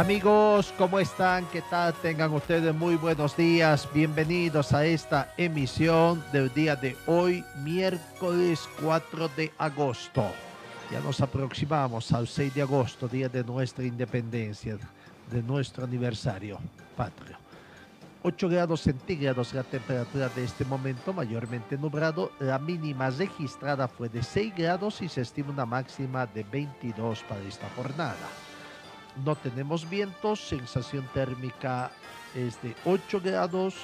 Amigos, ¿cómo están? ¿Qué tal? Tengan ustedes muy buenos días. Bienvenidos a esta emisión del día de hoy, miércoles 4 de agosto. Ya nos aproximamos al 6 de agosto, día de nuestra independencia, de nuestro aniversario patrio. 8 grados centígrados la temperatura de este momento, mayormente nublado. La mínima registrada fue de 6 grados y se estima una máxima de 22 para esta jornada no tenemos vientos, sensación térmica es de 8 grados,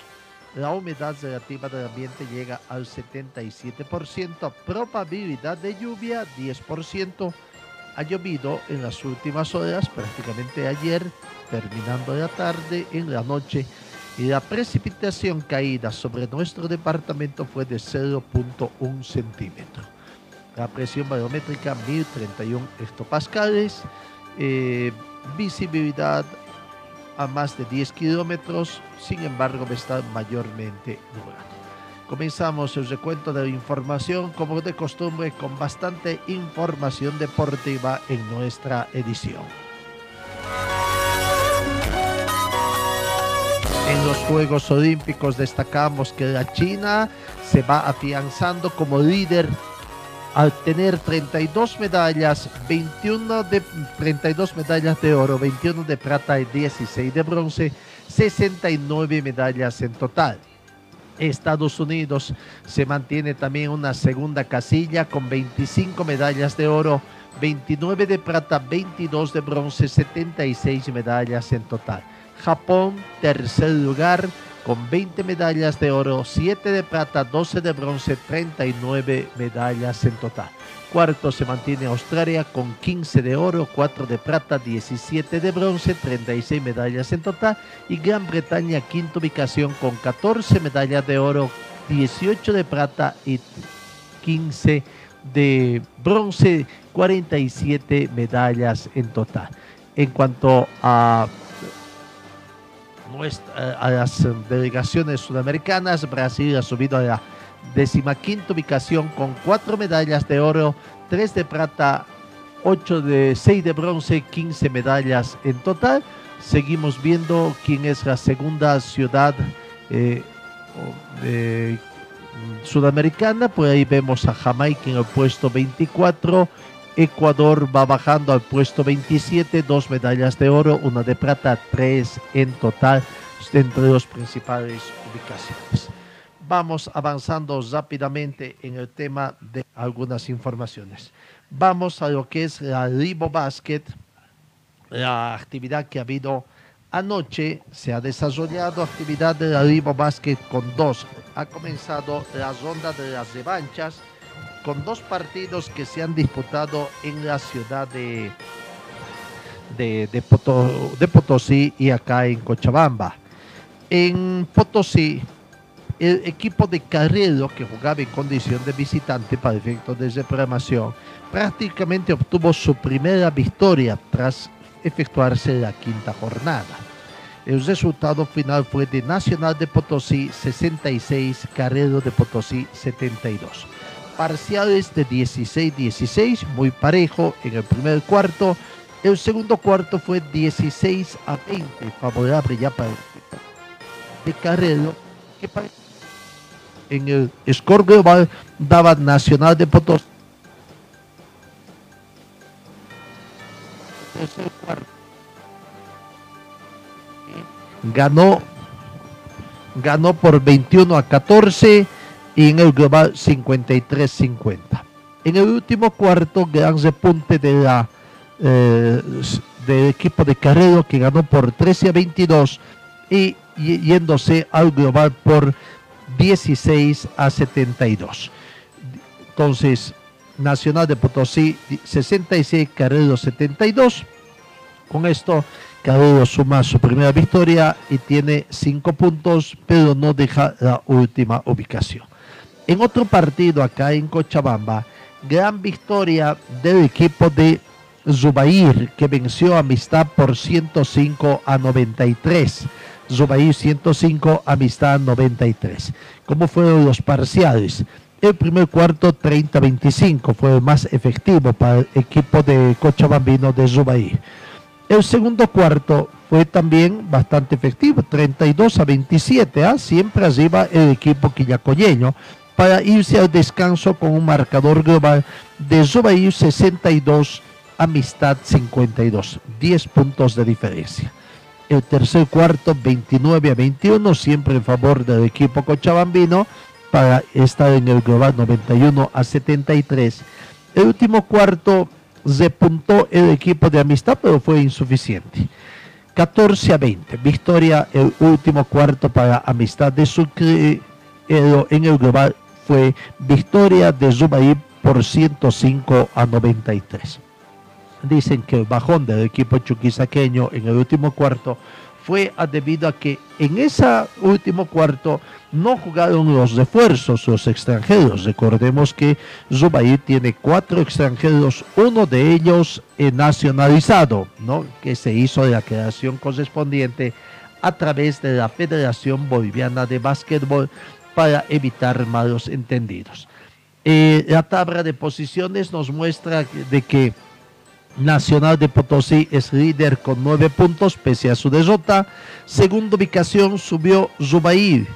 la humedad relativa del ambiente llega al 77%, probabilidad de lluvia 10%. Ha llovido en las últimas horas, prácticamente ayer, terminando la tarde, en la noche, y la precipitación caída sobre nuestro departamento fue de 0.1 centímetro. La presión barométrica 1031 hectopascales. Eh, visibilidad a más de 10 kilómetros, sin embargo está mayormente nublado. Comenzamos el recuento de la información, como de costumbre, con bastante información deportiva en nuestra edición. En los Juegos Olímpicos destacamos que la China se va afianzando como líder al tener 32 medallas, 21 de 32 medallas de oro, 21 de plata y 16 de bronce, 69 medallas en total. Estados Unidos se mantiene también una segunda casilla con 25 medallas de oro, 29 de plata, 22 de bronce, 76 medallas en total. Japón, tercer lugar, con 20 medallas de oro, 7 de plata, 12 de bronce, 39 medallas en total. Cuarto se mantiene Australia con 15 de oro, 4 de plata, 17 de bronce, 36 medallas en total. Y Gran Bretaña, quinta ubicación con 14 medallas de oro, 18 de plata y 15 de bronce, 47 medallas en total. En cuanto a a las delegaciones sudamericanas. Brasil ha subido a la decimaquinta ubicación con cuatro medallas de oro, tres de plata, ocho de seis de bronce, 15 medallas en total. Seguimos viendo quién es la segunda ciudad eh, sudamericana. Por ahí vemos a Jamaica en el puesto 24. Ecuador va bajando al puesto 27, dos medallas de oro, una de plata, tres en total entre las principales ubicaciones. Vamos avanzando rápidamente en el tema de algunas informaciones. Vamos a lo que es la Libo Basket, la actividad que ha habido anoche. Se ha desarrollado actividad de la Libo Basket con dos. Ha comenzado la ronda de las revanchas con dos partidos que se han disputado en la ciudad de, de, de, Potosí y acá en Cochabamba. En Potosí, el equipo de Carrero, que jugaba en condición de visitante para efectos de reprogramación, prácticamente obtuvo su primera victoria tras efectuarse la quinta jornada. El resultado final fue de Nacional de Potosí 66, Carrero de Potosí 72 parciales de 16-16, muy parejo en el primer cuarto. El segundo cuarto fue 16 a 20, favorable ya para el de Carrero, en el score global daba Nacional de Potosí. Ganó, ganó por 21 a 14 y en el global 53-50. En el último cuarto, gran repunte de la, eh, del equipo de Carrero que ganó por 13 a 22 y yéndose al global por 16 a 72. Entonces, Nacional de Potosí 66, Carrero 72. Con esto, Carrero suma su primera victoria y tiene 5 puntos, pero no deja la última ubicación. En otro partido acá en Cochabamba, gran victoria del equipo de Zubair, que venció Amistad por 105 a 93. Zubair 105, Amistad 93. ¿Cómo fueron los parciales? El primer cuarto 30-25 fue el más efectivo para el equipo de Cochabambino de Zubair. El segundo cuarto fue también bastante efectivo, 32 a 27, ¿ah? siempre arriba el equipo quillacoyeño, para irse al descanso con un marcador global de Zubair 62, Amistad 52, 10 puntos de diferencia. El tercer cuarto 29 a 21, siempre en favor del equipo cochabambino, para estar en el global 91 a 73. El último cuarto repuntó el equipo de Amistad, pero fue insuficiente. 14 a 20, victoria el último cuarto para Amistad de Sucre, en el global fue victoria de Zubair por 105 a 93. Dicen que el bajón del equipo chuquisaqueño en el último cuarto fue debido a que en ese último cuarto no jugaron los refuerzos, los extranjeros. Recordemos que Zubair tiene cuatro extranjeros, uno de ellos nacionalizado, ¿no? que se hizo la creación correspondiente a través de la Federación Boliviana de Básquetbol para evitar malos entendidos. Eh, la tabla de posiciones nos muestra de que Nacional de Potosí es líder con nueve puntos pese a su derrota. Segunda ubicación subió Zubair.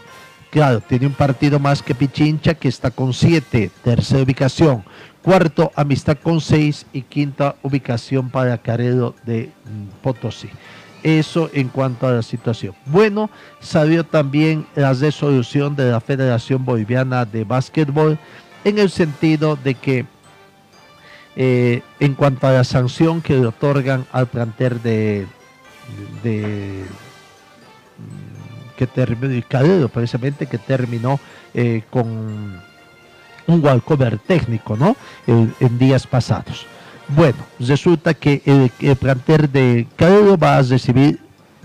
Claro, tiene un partido más que Pichincha que está con siete. Tercera ubicación. Cuarto, Amistad con seis. Y quinta ubicación para Caredo de mm, Potosí. Eso en cuanto a la situación. Bueno, salió también la resolución de la Federación Boliviana de Básquetbol en el sentido de que eh, en cuanto a la sanción que le otorgan al planter de, mm, que terminó, precisamente que terminó eh, con un walkover técnico, ¿no? en días pasados. Bueno, resulta que el, el planter de Calero va a recibir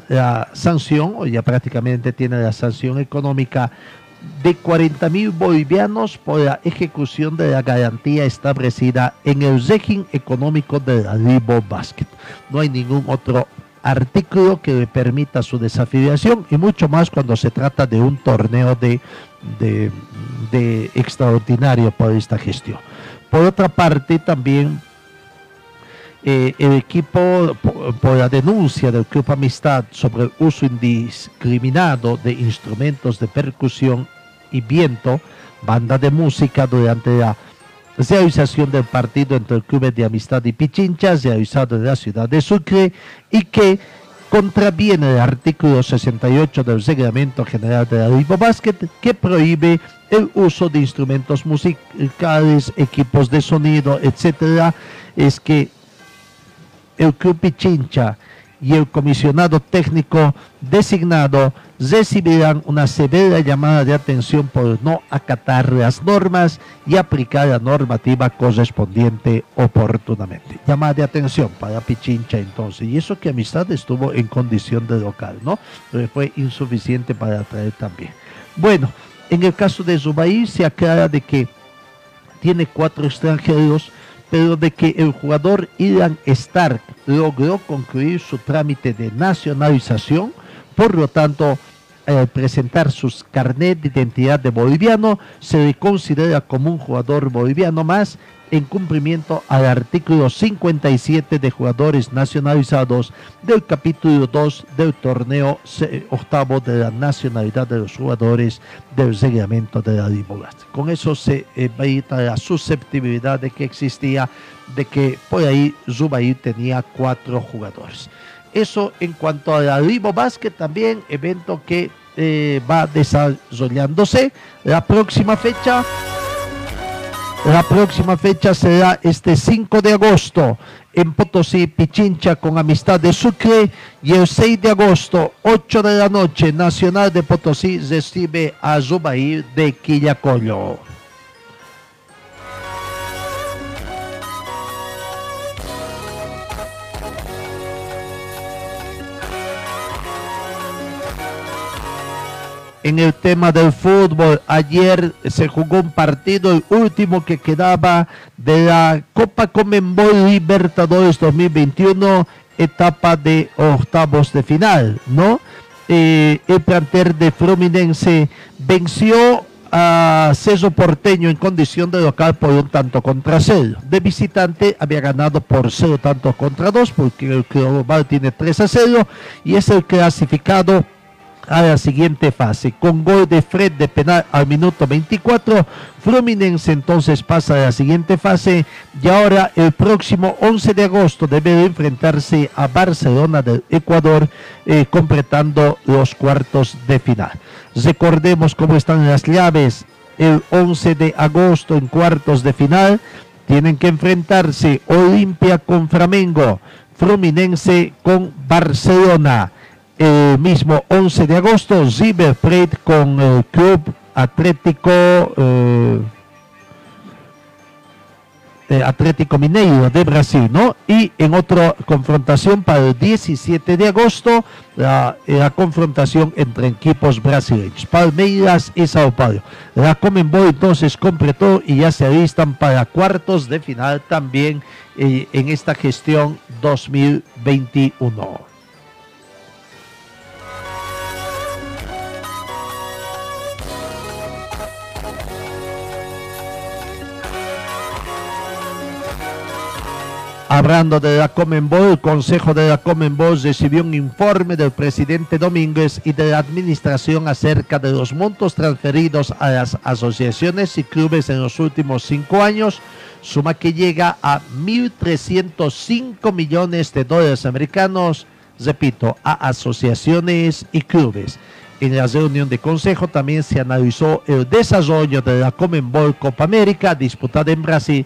la sanción, o ya prácticamente tiene la sanción económica de 40 mil bolivianos por la ejecución de la garantía establecida en el régimen económico de la Libo Basket. No hay ningún otro artículo que le permita su desafiliación y mucho más cuando se trata de un torneo de, de, extraordinario por esta gestión. Por otra parte, también eh, el equipo, por, la denuncia del Club Amistad sobre el uso indiscriminado de instrumentos de percusión y viento, banda de música durante la realización del partido entre el Club de Amistad y Pichincha, realizado en la ciudad de Sucre, y que contraviene el artículo 68 del Reglamento General de la Liga que prohíbe el uso de instrumentos musicales, equipos de sonido, etcétera, es que el Club Pichincha y el comisionado técnico designado recibirán una severa llamada de atención por no acatar las normas y aplicar la normativa correspondiente oportunamente. Llamada de atención para Pichincha entonces. Y eso que Amistad estuvo en condición de local, ¿no? Pero fue insuficiente para atraer también. Bueno, en el caso de Zubair se aclara de que tiene cuatro extranjeros pero de que el jugador Ilan Stark logró concluir su trámite de nacionalización, por lo tanto, al presentar sus carnet de identidad de boliviano, se le considera como un jugador boliviano más en cumplimiento al artículo 57 de jugadores nacionalizados del capítulo 2 del torneo octavo de la nacionalidad de los jugadores del reglamento de la Libolas. Con eso se evita la susceptibilidad de que existía de que por ahí Zubair tenía cuatro jugadores. Eso en cuanto a la Libo Basket, también evento que eh, va desarrollándose. La próxima fecha la próxima fecha será este 5 de agosto en Potosí, Pichincha, con Amistad de Sucre. Y el 6 de agosto, 8 de la noche, Nacional de Potosí recibe a Zubair de Quillacollo. En el tema del fútbol, ayer se jugó un partido, el último que quedaba de la Copa Comenbol Libertadores 2021, etapa de octavos de final, ¿no? Eh, el planter de Fluminense venció a Ceso Porteño en condición de local por un tanto contra cero. De visitante había ganado por cero tantos contra dos, porque el global tiene 3 a 0 y es el clasificado a la siguiente fase. Con gol de Fred de penal al minuto 24, Fluminense entonces pasa a la siguiente fase y ahora el próximo 11 de agosto debe enfrentarse a Barcelona del Ecuador eh, completando los cuartos de final. Recordemos cómo están las llaves. El 11 de agosto en cuartos de final tienen que enfrentarse Olimpia con Flamengo, Fluminense con Barcelona el mismo 11 de agosto, Plate con el Club Atlético eh, eh, Atlético Mineiro de Brasil, ¿no? Y en otra confrontación para el 17 de agosto, la, confrontación entre equipos brasileños, Palmeiras y Sao Paulo. La Comenbol entonces completó y ya se alistan para cuartos de final también eh, en esta gestión 2021. Hablando de la Comenbol, el Consejo de la Comenbol recibió un informe del presidente Domínguez y de la administración acerca de los montos transferidos a las asociaciones y clubes en los últimos cinco años, suma que llega a 1.305 millones de dólares americanos, repito, a asociaciones y clubes. En la reunión de consejo también se analizó el desarrollo de la Comenbol Copa América disputada en Brasil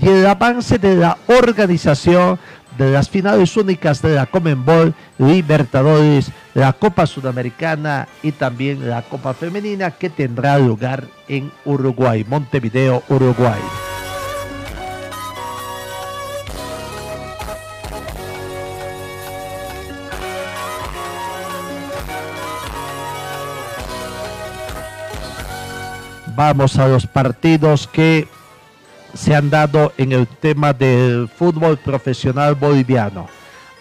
y el avance de la organización de las finales únicas de la Comenbol, Libertadores, la Copa Sudamericana y también la Copa Femenina que tendrá lugar en Uruguay, Montevideo, Uruguay. Vamos a los partidos que se han dado en el tema del fútbol profesional boliviano.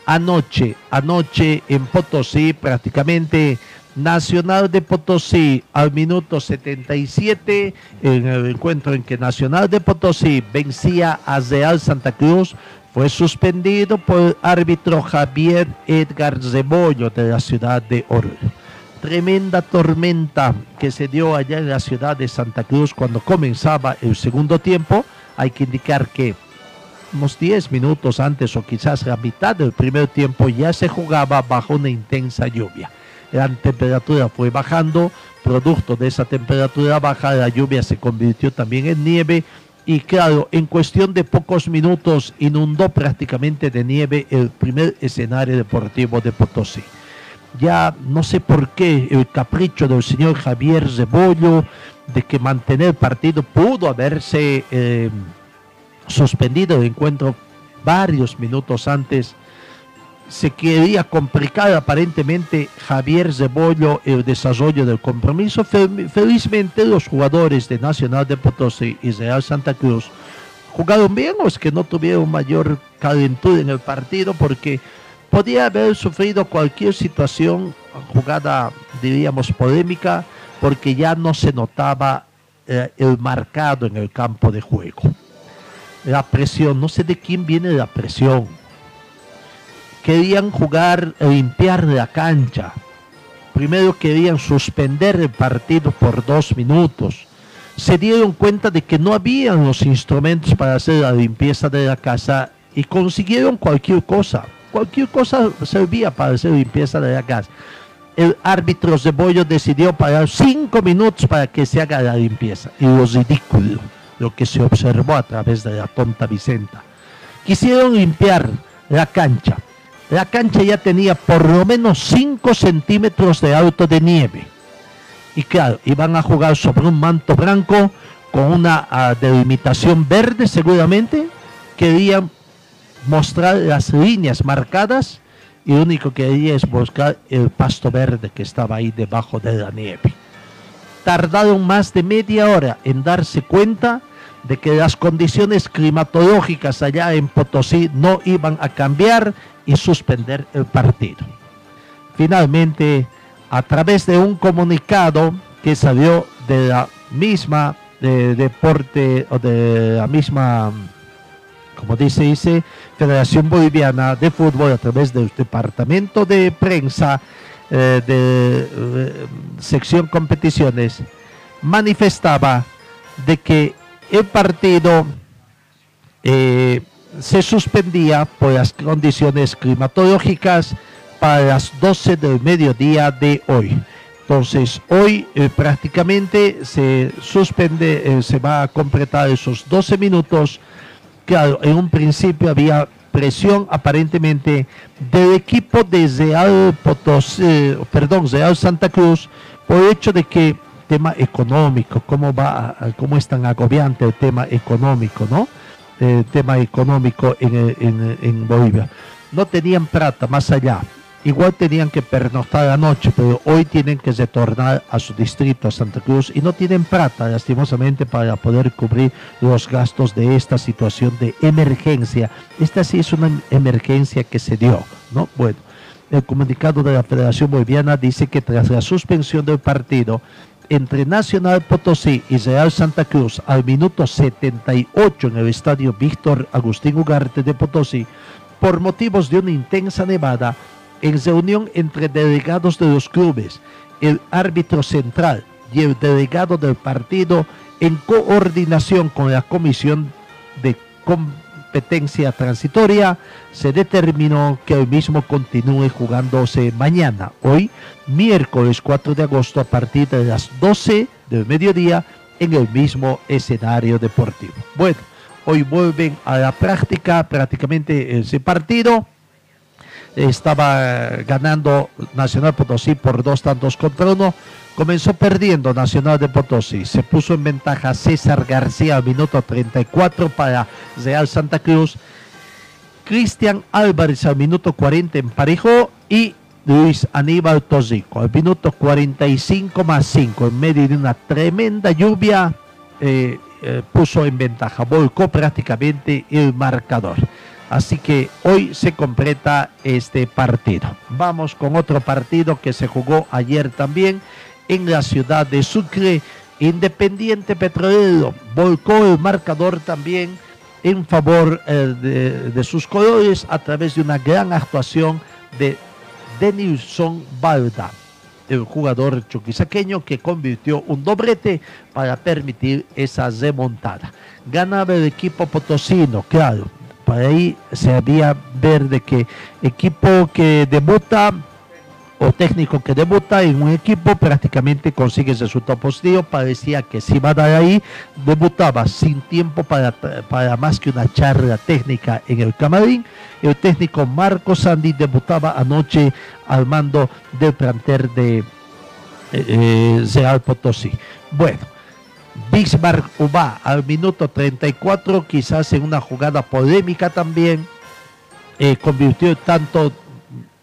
Anoche, anoche en Potosí, prácticamente Nacional de Potosí al minuto 77, en el encuentro en que Nacional de Potosí vencía a Real Santa Cruz, fue suspendido por el árbitro Javier Edgar Zebollo de la ciudad de Oruro tremenda tormenta que se dio allá en la ciudad de Santa Cruz cuando comenzaba el segundo tiempo. Hay que indicar que unos 10 minutos antes o quizás la mitad del primer tiempo ya se jugaba bajo una intensa lluvia. La temperatura fue bajando, producto de esa temperatura baja, la lluvia se convirtió también en nieve y claro, en cuestión de pocos minutos inundó prácticamente de nieve el primer escenario deportivo de Potosí ya no sé por qué el capricho del señor Javier Zebollo de que mantener partido pudo haberse eh, suspendido el encuentro varios minutos antes. Se quería complicar aparentemente Javier Zebollo el desarrollo del compromiso. Felizmente los jugadores de Nacional de Potosí y Real Santa Cruz jugaron bien o es que no tuvieron mayor calentura en el partido porque podía haber sufrido cualquier situación, jugada, diríamos, polémica, porque ya no se notaba eh, el marcado en el campo de juego. La presión, no sé de quién viene la presión. Querían jugar, limpiar la cancha. Primero querían suspender el partido por dos minutos. Se dieron cuenta de que no habían los instrumentos para hacer la limpieza de la casa y consiguieron cualquier cosa cualquier cosa servía para hacer limpieza de la casa. El árbitro Cebollo decidió pagar cinco minutos para que se haga la limpieza. Y lo ridículo, lo que se observó a través de la tonta Vicenta. Quisieron limpiar la cancha. La cancha ya tenía por lo menos 5 centímetros de alto de nieve. Y claro, iban a jugar sobre un manto blanco con una uh, delimitación verde seguramente. Querían mostrar las líneas marcadas y lo único que quería es buscar el pasto verde que estaba ahí debajo de la nieve. tardaron más de media hora en darse cuenta de que las condiciones climatológicas allá en Potosí no iban a cambiar y suspender el partido. Finalmente, a través de un comunicado que salió de la misma de deporte o de la misma, como dice, dice, Federación Boliviana de Fútbol a través del departamento de prensa eh, de eh, sección competiciones, manifestaba de que el partido eh, se suspendía por las condiciones climatológicas para las 12 del mediodía de hoy. Entonces, hoy eh, prácticamente se suspende, se va a completar esos 12 minutos. En un principio había presión aparentemente del equipo de Real Potosí, perdón, Real Santa Cruz, por el hecho de que tema económico, cómo va, cómo es tan agobiante el tema económico, ¿no? El tema económico en, en, en Bolivia. No tenían plata más allá. Igual tenían que pernoctar la noche, pero hoy tienen que retornar a su distrito, a Santa Cruz, y no tienen plata, lastimosamente, para poder cubrir los gastos de esta situación de emergencia. Esta sí es una emergencia que se dio, ¿no? Bueno, el comunicado de la Federación Boliviana dice que tras la suspensión del partido, entre Nacional Potosí y Real Santa Cruz al minuto 78 en el estadio Víctor Agustín Ugarte de Potosí, por motivos de una intensa nevada, en reunión entre delegados de los clubes, el árbitro central y el delegado del partido, en coordinación con la Comisión de Competencia Transitoria, se determinó que el mismo continúe jugándose mañana, hoy, miércoles 4 de agosto, a partir de las 12 del mediodía, en el mismo escenario deportivo. Bueno, hoy vuelven a la práctica prácticamente ese partido estaba ganando Nacional Potosí por dos tantos contra uno. Comenzó perdiendo Nacional de Potosí. Se puso en ventaja César García al minuto 34 para Real Santa Cruz. Cristian Álvarez al minuto 40 emparejó y Luis Aníbal Tosico al minuto 45 más 5 en medio de una tremenda lluvia eh, eh, puso en ventaja, volcó prácticamente el marcador. Así que hoy se completa este partido. Vamos con otro partido que se jugó ayer también en la ciudad de Sucre. Independiente Petrolero volcó el marcador también en favor eh, de, sus colores a través de una gran actuación de Denilson Balda, el jugador chuquisaqueño que convirtió un doblete para permitir esa remontada. Ganaba el equipo potosino, claro, para ahí se había ver de que equipo que debuta o técnico que debuta en un equipo prácticamente consigue el resultado positivo. Parecía que si va a dar ahí, debutaba sin tiempo para, para más que una charla técnica en el camarín. El técnico Marco Sandy debutaba anoche al mando del planter de eh, Real Potosí. Bueno Bismarck Uba al minuto 34, quizás en una jugada polémica también, eh, convirtió tanto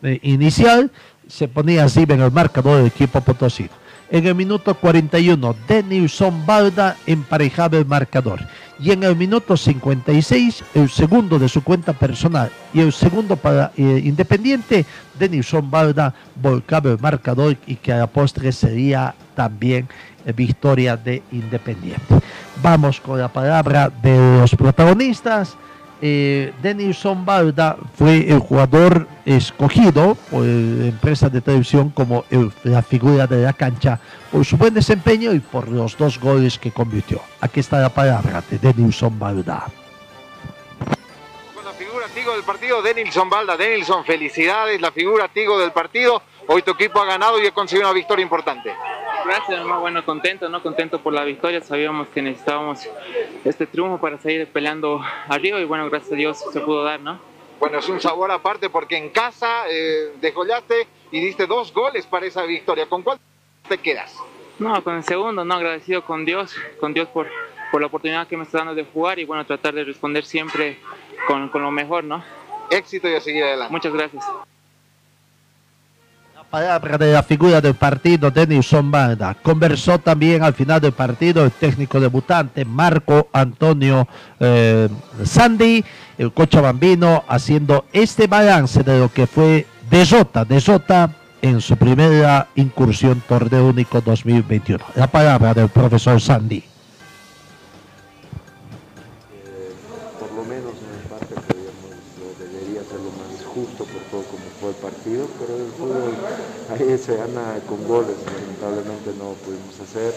eh, inicial, se ponía así en el marcador del equipo potosino. En el minuto 41, Denilson Balda emparejaba el marcador. Y en el minuto 56, el segundo de su cuenta personal y el segundo para eh, Independiente, Denilson Balda volcaba el marcador y que a la postre sería también victoria de Independiente. Vamos con la palabra de los protagonistas. Eh, Denilson Balda fue el jugador escogido por la empresa de televisión como la figura de la cancha por su buen desempeño y por los dos goles que convirtió. Aquí está la palabra de Denilson la figura Tigo del partido, Denilson Balda. Denilson, felicidades, la figura Tigo del partido. Hoy tu equipo ha ganado y ha conseguido una victoria importante. Gracias, hermano. Bueno, contento, ¿no? Contento por la victoria. Sabíamos que necesitábamos este triunfo para seguir peleando arriba y bueno, gracias a Dios se pudo dar, ¿no? Bueno, es un sabor aparte porque en casa eh, desgolaste y diste dos goles para esa victoria. ¿Con cuál te quedas? No, con el segundo, no, agradecido con Dios, con Dios por, por la oportunidad que me está dando de jugar y bueno, tratar de responder siempre con, con lo mejor, ¿no? Éxito y a seguir adelante. Muchas gracias. Palabra de la figura del partido, Denison Banda. Conversó también al final del partido el técnico debutante Marco Antonio eh, Sandy, el cochabambino, haciendo este balance de lo que fue de Jota, de Jota en su primera incursión Torneo Único 2021. La palabra del profesor Sandy. Pero el fútbol ahí se gana con goles, lamentablemente no pudimos hacer.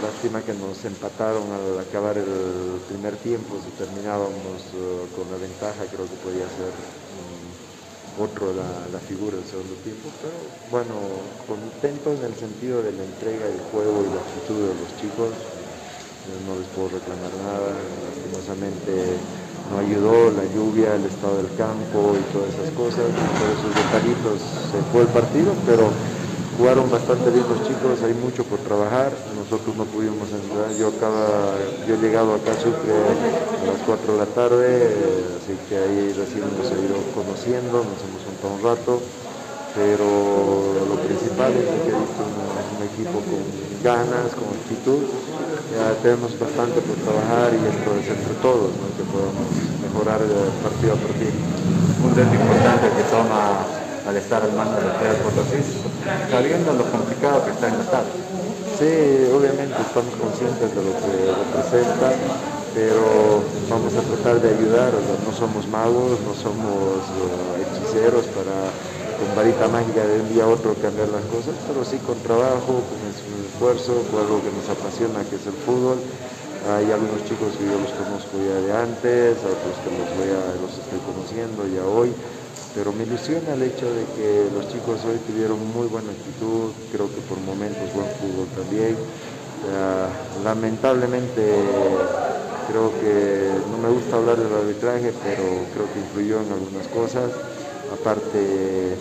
Lástima que nos empataron al acabar el primer tiempo, si terminábamos eh, con la ventaja creo que podía ser mm, otro la, la figura del segundo tiempo, pero bueno, contento en el sentido de la entrega del juego y la actitud de los chicos, no les puedo reclamar nada, lastimosamente no ayudó la lluvia, el estado del campo y todas esas cosas, todos esos detallitos se fue el partido, pero jugaron bastante bien los chicos, hay mucho por trabajar, nosotros no pudimos entrar, yo acaba, yo he llegado acá a Sucre a las 4 de la tarde, así que ahí recién nos he ido conociendo, nos hemos juntado un rato, pero lo principal es que he visto un, un equipo con ganas, con actitud, ya tenemos bastante por trabajar y esto es entre todos, ¿no? que podamos mejorar partido a partido. un reto importante que toma al estar al mando del Real Potosí, sabiendo lo complicado que está en la tabla. Sí, obviamente estamos conscientes de lo que representa, pero vamos a tratar de ayudar, o sea, no somos magos, no somos eh, hechiceros para con varita mágica de un día a otro cambiar las cosas, pero sí con trabajo, con esfuerzo, con algo que nos apasiona que es el fútbol. Hay algunos chicos que yo los conozco ya de antes, otros que los, voy a, los estoy conociendo ya hoy, pero me ilusiona el hecho de que los chicos hoy tuvieron muy buena actitud, creo que por momentos buen fútbol también. Uh, lamentablemente creo que no me gusta hablar del arbitraje, pero creo que influyó en algunas cosas. Aparte,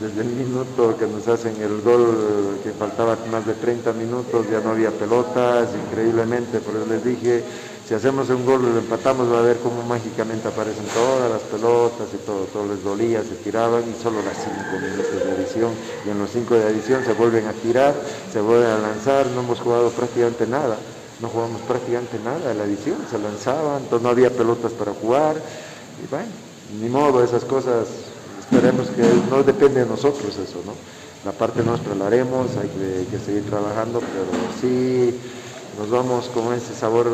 desde el minuto que nos hacen el gol, que faltaba más de 30 minutos, ya no había pelotas, increíblemente, por eso les dije, si hacemos un gol lo empatamos va a ver cómo mágicamente aparecen todas las pelotas y todo, todo les dolía, se tiraban y solo las 5 minutos de adición y en los 5 de adición se vuelven a tirar, se vuelven a lanzar, no hemos jugado prácticamente nada, no jugamos prácticamente nada de la edición, se lanzaban, entonces no había pelotas para jugar y bueno, ni modo, esas cosas esperemos que no depende de nosotros eso, ¿no? La parte nuestra la haremos, hay que, hay que seguir trabajando, pero sí nos vamos con ese sabor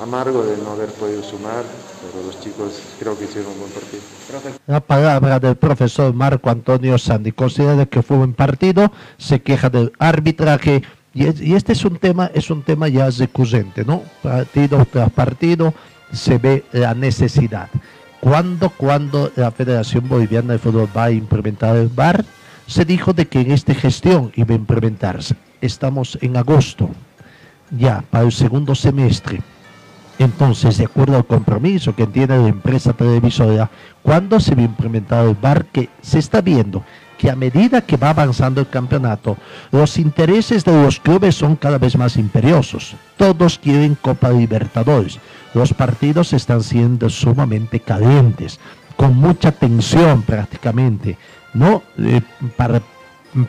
amargo de no haber podido sumar, pero los chicos creo que hicieron un buen partido. La palabra del profesor Marco Antonio Sandy considera que fue un partido, se queja del arbitraje y, y, este es un tema, es un tema ya recurrente, ¿no? Partido tras partido se ve la necesidad. ¿Cuándo, cuando la Federación Boliviana de Fútbol va a implementar el VAR? Se dijo de que en esta gestión iba a implementarse. Estamos en agosto, ya para el segundo semestre. Entonces, de acuerdo al compromiso que tiene la empresa televisora, ¿cuándo se va a implementar el VAR? Que se está viendo que a medida que va avanzando el campeonato, los intereses de los clubes son cada vez más imperiosos. Todos quieren Copa Libertadores. Los partidos están siendo sumamente calientes, con mucha tensión prácticamente, ¿no? Eh, para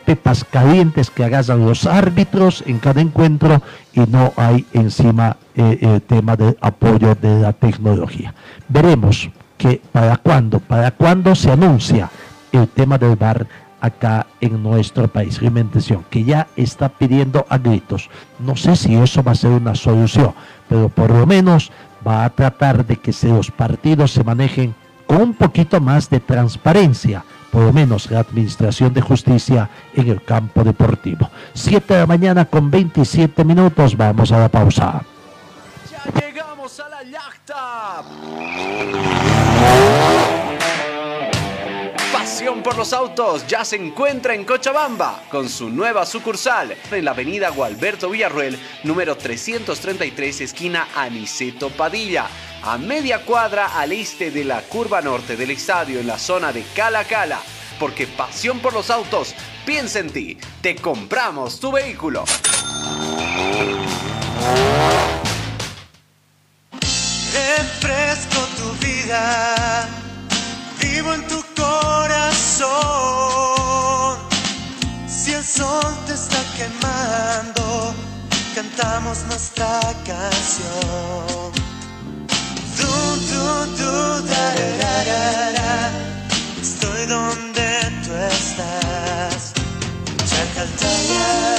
pepas calientes que agarran los árbitros en cada encuentro y no hay encima eh, el tema del apoyo de la tecnología. Veremos que para cuándo, para cuándo se anuncia el tema del VAR acá en nuestro país, alimentación, que ya está pidiendo a gritos. No sé si eso va a ser una solución, pero por lo menos va a tratar de que los partidos se manejen con un poquito más de transparencia, por lo menos la Administración de Justicia en el campo deportivo. 7 de la mañana con 27 minutos, vamos a la pausa. Ya llegamos a la yachta. Pasión por los autos ya se encuentra en Cochabamba con su nueva sucursal en la avenida Gualberto Villarruel, número 333, esquina Aniceto Padilla, a media cuadra al este de la curva norte del estadio en la zona de Cala Cala. Porque pasión por los autos, piensa en ti, te compramos tu vehículo. Tu vida, vivo en tu corazón. Si el sol te está quemando, cantamos nuestra canción. Du, du, du, da, da, da, Estoy donde tú estás. Chacaltaya.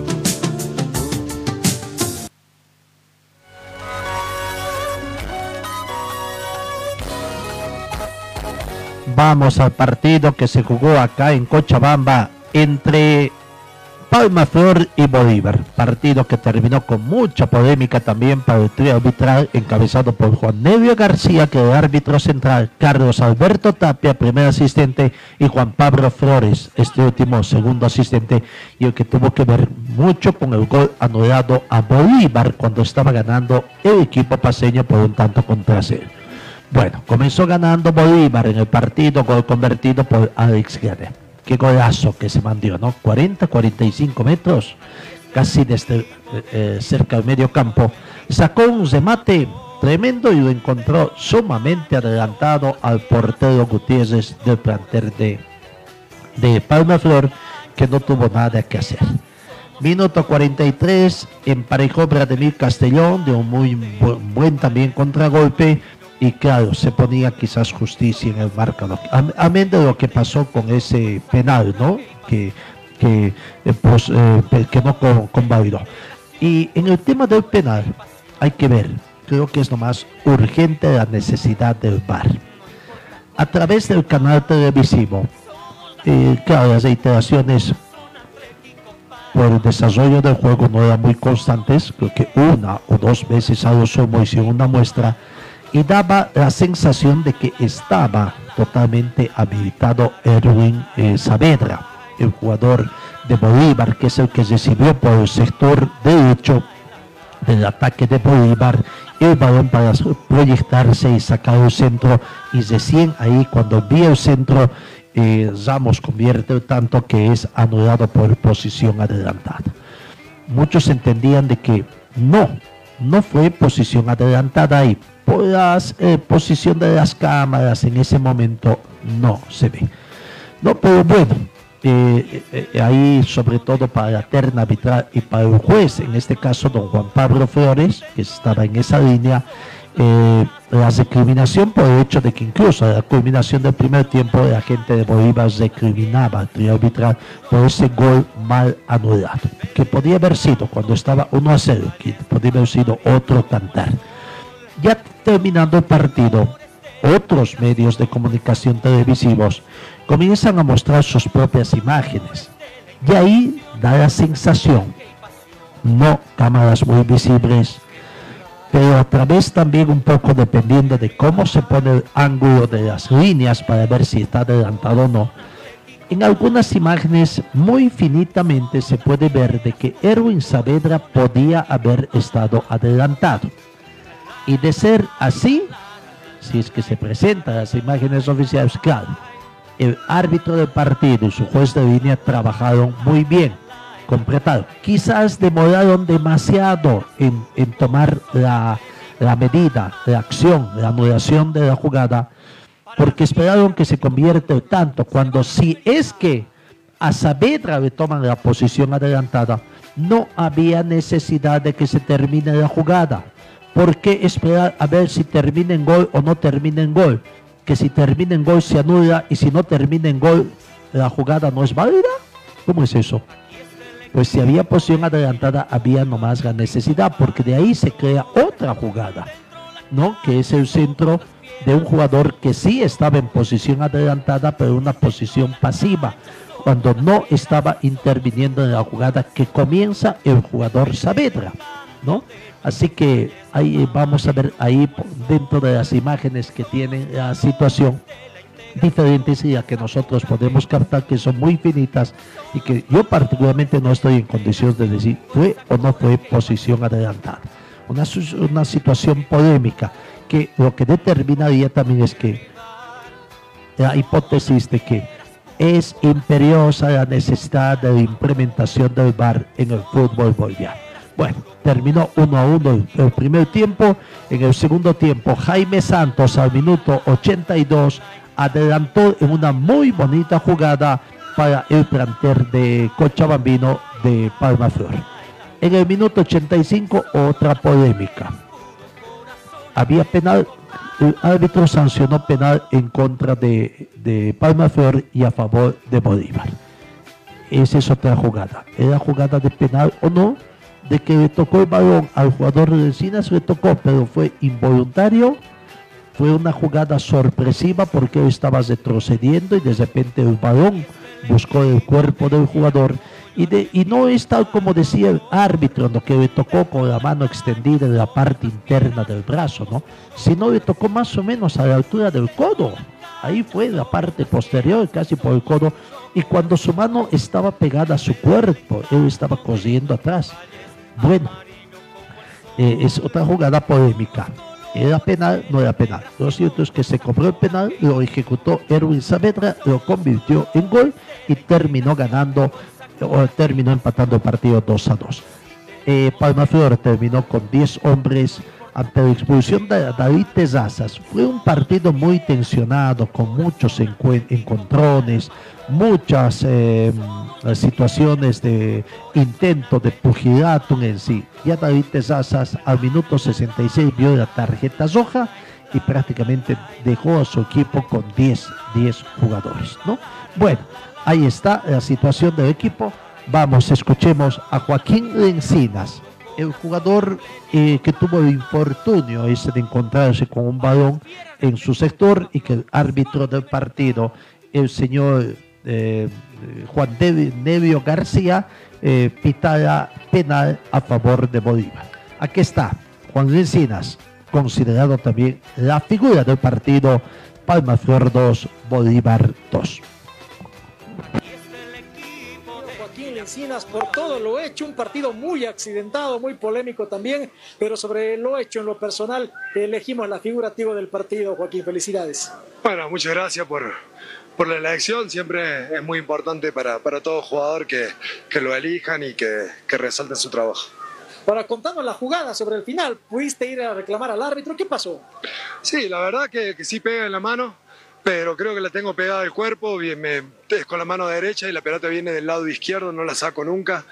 Vamos al partido que se jugó acá en Cochabamba entre Palma Flor y Bolívar. Partido que terminó con mucha polémica también para el trío arbitral encabezado por Juan Nevio García, que era árbitro central, Carlos Alberto Tapia, primer asistente, y Juan Pablo Flores, este último segundo asistente, y el que tuvo que ver mucho con el gol anulado a Bolívar cuando estaba ganando el equipo paseño por un tanto contra cero. Bueno, comenzó ganando Bolívar en el partido, convertido por Alex Guerra. Qué golazo que se mandó, ¿no? 40, 45 metros, casi desde eh, eh, cerca del medio campo. Sacó un remate tremendo y lo encontró sumamente adelantado al portero Gutiérrez del plantel de, de Palma Flor, que no tuvo nada que hacer. Minuto 43, emparejó Vladimir Castellón de un muy bu- buen también contragolpe y claro, se ponía quizás justicia en el marcador. Am- Amén de lo que pasó con ese penal, ¿no? Que, que, eh, pues, eh, que no con- convalidó. Y en el tema del penal, hay que ver, creo que es lo más urgente la necesidad del VAR. A través del canal televisivo, eh, claro, las reiteraciones por el desarrollo del juego no eran muy constantes, creo que una o dos veces a lo sumo hicieron una muestra y daba la sensación de que estaba totalmente habilitado Erwin eh, Saavedra, el jugador de Bolívar, que es el que recibió por el sector derecho del ataque de Bolívar el balón para proyectarse y sacar el centro y recién ahí cuando vi el centro eh, Ramos convierte el tanto que es anulado por posición adelantada. Muchos entendían de que no, no fue posición adelantada y por la posición de las cámaras en ese momento no se ve. No, pero bueno, eh, eh, ahí sobre todo para la terna arbitral y para el juez, en este caso don Juan Pablo Flores, que estaba en esa línea, eh, la recriminación por el hecho de que incluso a la culminación del primer tiempo la gente de Bolívar recriminaba al trío arbitral por ese gol mal anulado, que podía haber sido cuando estaba 1 a 0, que podía haber sido otro cantar. Ya terminando el partido, otros medios de comunicación televisivos comienzan a mostrar sus propias imágenes. Y ahí da la sensación, no cámaras muy visibles, pero a través también un poco dependiendo de cómo se pone el ángulo de las líneas para ver si está adelantado o no. En algunas imágenes muy finitamente se puede ver de que Erwin Saavedra podía haber estado adelantado. Y de ser así, si es que se presentan las imágenes oficiales, claro, el árbitro del partido y su juez de línea trabajaron muy bien, completaron. Quizás demoraron demasiado en, tomar la, la medida, la acción, la anulación de la jugada, porque esperaron que se convierta el tanto, cuando si es que a Saavedra le toman la posición adelantada, no había necesidad de que se termine la jugada. ¿Por qué esperar a ver si termina en gol o no termina en gol? Que si termina en gol se anula y si no termina en gol la jugada no es válida. ¿Cómo es eso? Pues si había posición adelantada había nomás la necesidad porque de ahí se crea otra jugada, ¿no? Que es el centro de un jugador que sí estaba en posición adelantada pero una posición pasiva cuando no estaba interviniendo en la jugada que comienza el jugador Saavedra, ¿no? Así que ahí vamos a ver ahí dentro de las imágenes que tiene la situación diferentes y a que nosotros podemos captar que son muy finitas y que yo particularmente no estoy en condiciones de decir fue o no fue posición adelantada. Una, una situación polémica que lo que determinaría también es que la hipótesis de que es imperiosa la necesidad de la implementación del VAR en el fútbol boliviano. Bueno, terminó uno a uno el primer tiempo. En el segundo tiempo, Jaime Santos al minuto 82 adelantó en una muy bonita jugada para el planter de Cochabambino de Palma Flor. En el minuto 85, otra polémica. Había penal, el árbitro sancionó penal en contra de, de Palma Flor y a favor de Bolívar. Esa es otra jugada. ¿Era jugada de penal o no? De que le tocó el balón al jugador de Encinas, le tocó, pero fue involuntario. Fue una jugada sorpresiva porque él estaba retrocediendo y de repente el balón buscó el cuerpo del jugador y, de, y no es tal como decía el árbitro, ¿no? que le tocó con la mano extendida en la parte interna del brazo, ¿no? sino le tocó más o menos a la altura del codo. Ahí fue la parte posterior, casi por el codo, y cuando su mano estaba pegada a su cuerpo, él estaba corriendo atrás. Bueno, eh, es otra jugada polémica. ¿Era penal? No era penal. Lo cierto es que se cobró el penal, lo ejecutó Erwin Saavedra, lo convirtió en gol y terminó ganando o terminó empatando el partido 2 a 2. Eh, Palma Flor terminó con 10 hombres ante la expulsión de David Tezazas. Fue un partido muy tensionado, con muchos encontrones, muchas eh, situaciones de intento de pugilato en sí. Ya David Tezazas al minuto 66 vio la tarjeta roja y prácticamente dejó a su equipo con 10, 10 jugadores. ¿no? Bueno, Ahí está la situación del equipo. Vamos, escuchemos a Joaquín Lencinas, el jugador eh, que tuvo el infortunio ese de encontrarse con un balón en su sector y que el árbitro del partido, el señor eh, Juan Nevio García, eh, pitara penal a favor de Bolívar. Aquí está Juan Lencinas, considerado también la figura del partido Palma Flor 2, Bolívar 2. Encinas por todo lo hecho, un partido muy accidentado, muy polémico también, pero sobre lo hecho en lo personal elegimos la figura activa del partido, Joaquín, felicidades. Bueno, muchas gracias por, por la elección, siempre es muy importante para, para todo jugador que, que lo elijan y que, que resalten su trabajo. Para contarnos la jugada sobre el final, ¿pudiste ir a reclamar al árbitro? ¿Qué pasó? Sí, la verdad que, que sí pega en la mano, pero creo que la tengo pegada al cuerpo, bien, me, es con la mano derecha y la pelota viene del lado izquierdo, no la saco nunca,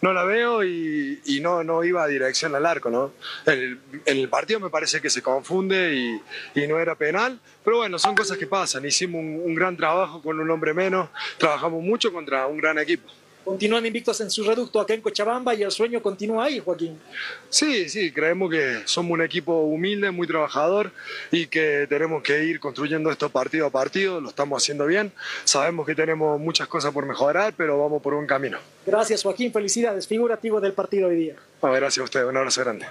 no la veo y, y no, no iba a dirección al arco, ¿no? El, el partido me parece que se confunde y, y, no era penal, pero bueno, son cosas que pasan, hicimos un, un gran trabajo con un hombre menos, trabajamos mucho contra un gran equipo. Continúan invictos en su reducto acá en Cochabamba y el sueño continúa ahí, Joaquín. Sí, sí, creemos que somos un equipo humilde, muy trabajador y que tenemos que ir construyendo esto partido a partido, lo estamos haciendo bien. Sabemos que tenemos muchas cosas por mejorar, pero vamos por un camino. Gracias, Joaquín, felicidades, figurativo del partido hoy día. Ah, gracias a usted, un abrazo grande.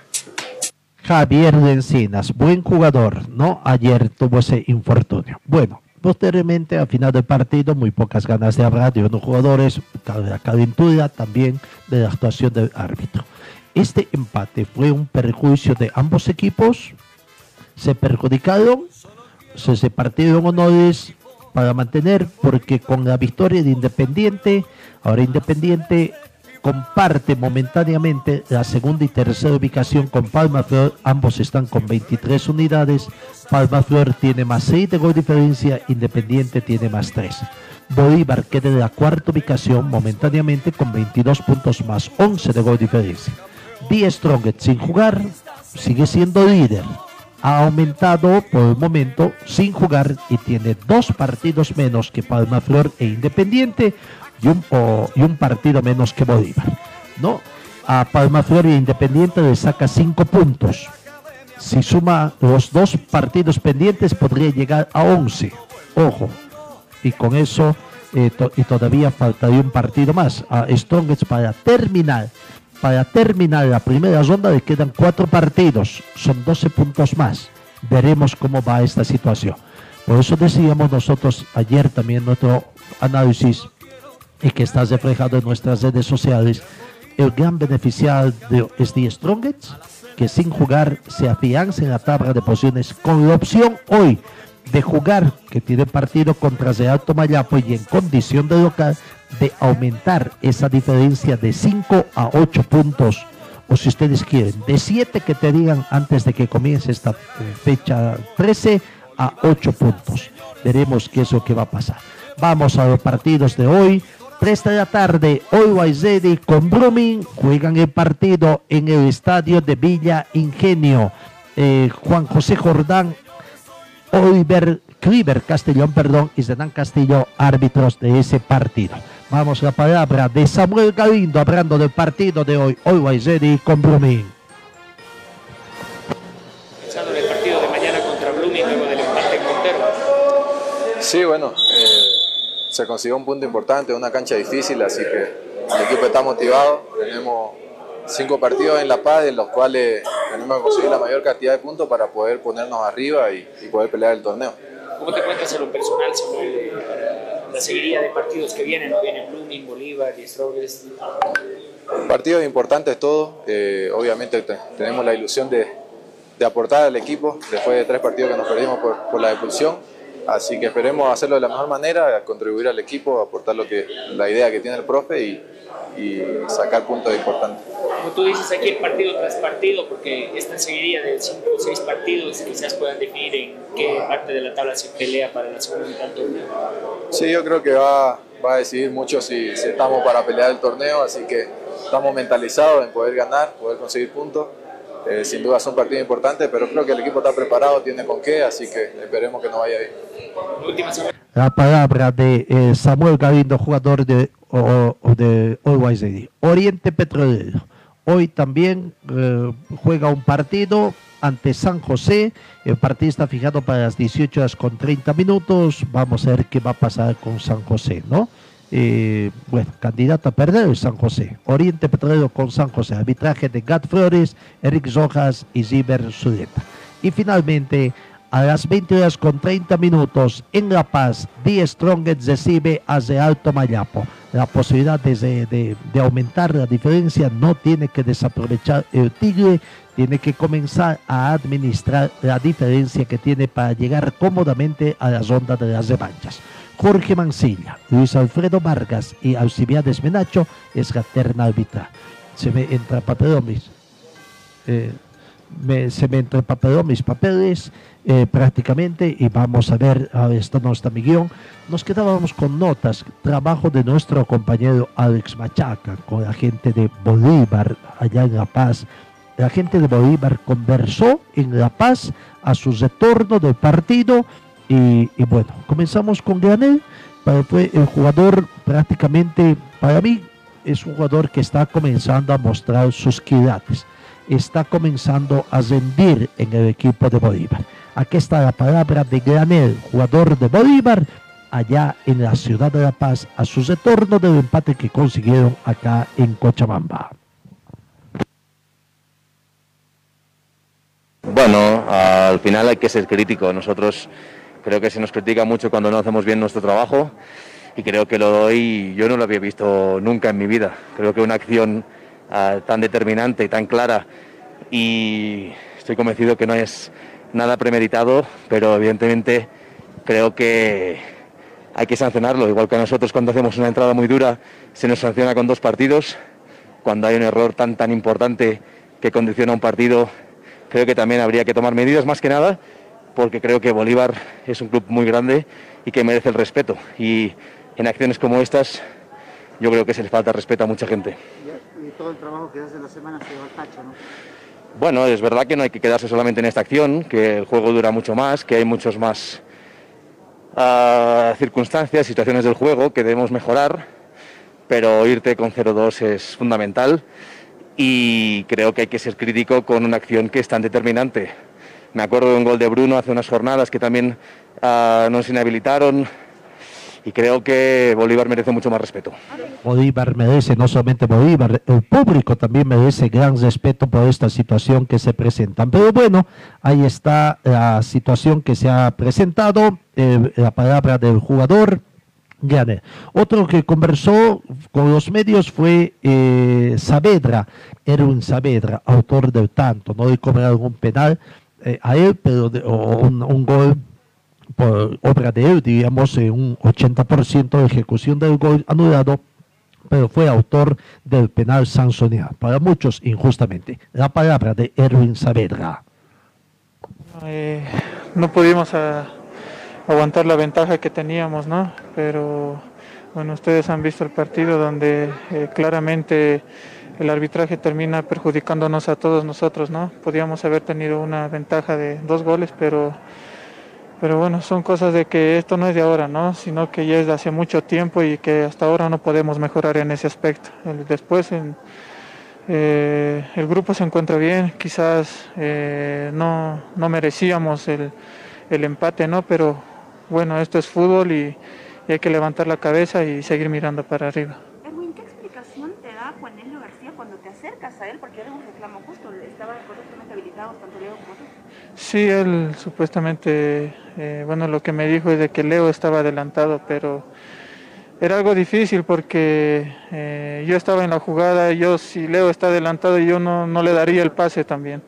Javier de Encinas, buen jugador, ¿no? Ayer tuvo ese infortunio. Bueno, Posteriormente, al final del partido, muy pocas ganas de hablar de unos jugadores, la calentura también de la actuación del árbitro. Este empate fue un perjuicio de ambos equipos, se perjudicaron, se repartieron honores para mantener, porque con la victoria de Independiente, ahora Independiente comparte momentáneamente la segunda y tercera ubicación con Palma Flor, ambos están con 23 unidades, Palma Flor tiene más 6 de gol diferencia, Independiente tiene más 3. Bolívar queda en la cuarta ubicación momentáneamente con 22 puntos más 11 de gol diferencia. Die Strongest sin jugar sigue siendo líder. Ha aumentado por el momento sin jugar y tiene dos partidos menos que Palma Flor e Independiente y un, y un partido menos que Bolívar. ¿no? A Palma Flor e Independiente le saca cinco puntos. Si suma los dos partidos pendientes podría llegar a 11. Ojo, y con eso eh, to- y todavía faltaría un partido más a Strongest para terminar para terminar la primera ronda le quedan cuatro partidos son 12 puntos más veremos cómo va esta situación por eso decíamos nosotros ayer también nuestro análisis y que está reflejado en nuestras redes sociales el gran beneficiado es The Strongest que sin jugar se afianza en la tabla de posiciones con la opción hoy de jugar, que tiene partido contra Real Tomayapo y en condición de local, de aumentar esa diferencia de 5 a 8 puntos, o si ustedes quieren, de 7 que te digan antes de que comience esta fecha 13 a 8 puntos. Veremos qué es lo que va a pasar. Vamos a los partidos de hoy. 3 de la tarde, Always Ready con Blooming juegan el partido en el estadio de Villa Ingenio. Eh, Juan José Jordán Oliver Cliver Castellón, perdón, y Zenán Castillo, árbitros de ese partido. Vamos a la palabra de Samuel Galindo hablando del partido de hoy. Always Ready con Blooming. Pensando en el partido de mañana contra Blooming luego del empate en Montero. Sí, bueno, eh, se consiguió un punto importante, una cancha difícil, así que el equipo está motivado. Tenemos cinco partidos en La Paz, en los cuales tenemos que conseguir la mayor cantidad de puntos para poder ponernos arriba y, y poder pelear el torneo. ¿Cómo te encuentras en lo personal sobre eh, la seguiría de partidos que vienen? ¿No viene Blooming, Bolívar y Strongest? Partidos importantes todos, eh, obviamente te- tenemos la ilusión de, de aportar al equipo después de tres partidos que nos perdimos por, por la expulsión. Así que esperemos hacerlo de la mejor manera, contribuir al equipo, aportar lo que, la idea que tiene el profe y, y sacar puntos importantes. Como tú dices aquí, partido tras partido, porque esta seguiría de 5 o 6 partidos quizás puedan definir en qué parte de la tabla se pelea para la segunda mitad del torneo. Sí, yo creo que va, va a decidir mucho si, si estamos para pelear el torneo, así que estamos mentalizados en poder ganar, poder conseguir puntos. Eh, sin duda son partidos importantes, pero creo que el equipo está preparado, tiene con qué, así que esperemos que nos vaya bien. La palabra de eh, Samuel Galindo, jugador de. Oriente Petrolero. Hoy también eh, juega un partido ante San José. El partido está fijado para las 18 horas con 30 minutos. Vamos a ver qué va a pasar con San José, ¿no? Eh, bueno, candidato a perder es San José. Oriente Petrolero con San José. Arbitraje de Gat Flores, Eric Rojas y Ziber Sudeta. Y finalmente, a las 20 horas con 30 minutos en La Paz, Die Strongest recibe a Real Tomayapo. La posibilidad de, de- de aumentar la diferencia no tiene que desaprovechar el Tigre, tiene que comenzar a administrar la diferencia que tiene para llegar cómodamente a la ronda de las revanchas. Jorge Mancilla, Luis Alfredo Vargas y Alcibiades Menacho es la terna. Se me entra papelomis. Eh, me- mis papeles eh, prácticamente y vamos a ver, a ver, esto no está mi guion. Nos quedábamos con notas, trabajo de nuestro compañero Alex Machaca con la gente de Bolívar allá en La Paz. La gente de Bolívar conversó en La Paz a su retorno del partido y, bueno, comenzamos con Granel. Fue el jugador prácticamente, para mí, es un jugador que está comenzando a mostrar sus quilates está comenzando a rendir en el equipo de Bolívar. Aquí está la palabra de Granel, jugador de Bolívar, allá en la ciudad de La Paz, a su retorno del empate que consiguieron acá en Cochabamba. Bueno, al final hay que ser crítico. Nosotros creo que se nos critica mucho cuando no hacemos bien nuestro trabajo y creo que lo doy, yo no lo había visto nunca en mi vida. Creo que una acción ah, tan determinante y tan clara y estoy convencido que no es nada premeditado, pero evidentemente creo que hay que sancionarlo, igual que a nosotros cuando hacemos una entrada muy dura se nos sanciona con dos partidos, cuando hay un error tan tan importante que condiciona un partido, creo que también habría que tomar medidas más que nada, porque creo que Bolívar es un club muy grande y que merece el respeto. Y en acciones como estas, yo creo que se le falta respeto a mucha gente. Y, todo el trabajo que hace la semana se va al tacho, ¿no? Bueno, es verdad que no hay que quedarse solamente en esta acción, que el juego dura mucho más, que hay muchos más ah, circunstancias, situaciones del juego que debemos mejorar, pero irte con 0-2 es fundamental y creo que hay que ser crítico con una acción que es tan determinante. Me acuerdo de un gol de Bruno hace unas jornadas que también ah, nos inhabilitaron y creo que Bolívar merece mucho más respeto. Bolívar merece, no solamente Bolívar, el público también merece gran respeto por esta situación que se presenta. Pero bueno, ahí está la situación que se ha presentado, eh, la palabra del jugador. Gane. Otro que conversó con los medios fue eh, Saavedra, Erwin Saavedra, autor del tanto. No le cobraron un penal eh, a él, pero un, gol por obra de él, diríamos, en un 80% de ejecución del gol anulado, pero fue autor del penal sancionado, para muchos injustamente. La palabra de Erwin Saavedra. Eh, no pudimos ah, aguantar la ventaja que teníamos, ¿no? Pero bueno, ustedes han visto el partido donde eh, claramente el arbitraje termina perjudicándonos a todos nosotros, ¿no? Podíamos haber tenido una ventaja de dos goles, pero pero bueno, son cosas de que esto no es de ahora, ¿no? Sino que ya es de hace mucho tiempo y que hasta ahora no podemos mejorar en ese aspecto. Después eh, el grupo se encuentra bien, quizás eh, no, no merecíamos el, el empate, ¿no? Pero bueno, esto es fútbol y hay que levantar la cabeza y seguir mirando para arriba. Erwin, ¿qué explicación te da Juanelio García cuando te acercas a él? Porque era un reclamo justo, estaba correctamente habilitado tanto Leo como tú. Sí, él supuestamente, eh, bueno, lo que me dijo es de que Leo estaba adelantado, pero era algo difícil porque eh, yo estaba en la jugada, yo si Leo está adelantado yo no, no le daría el pase también.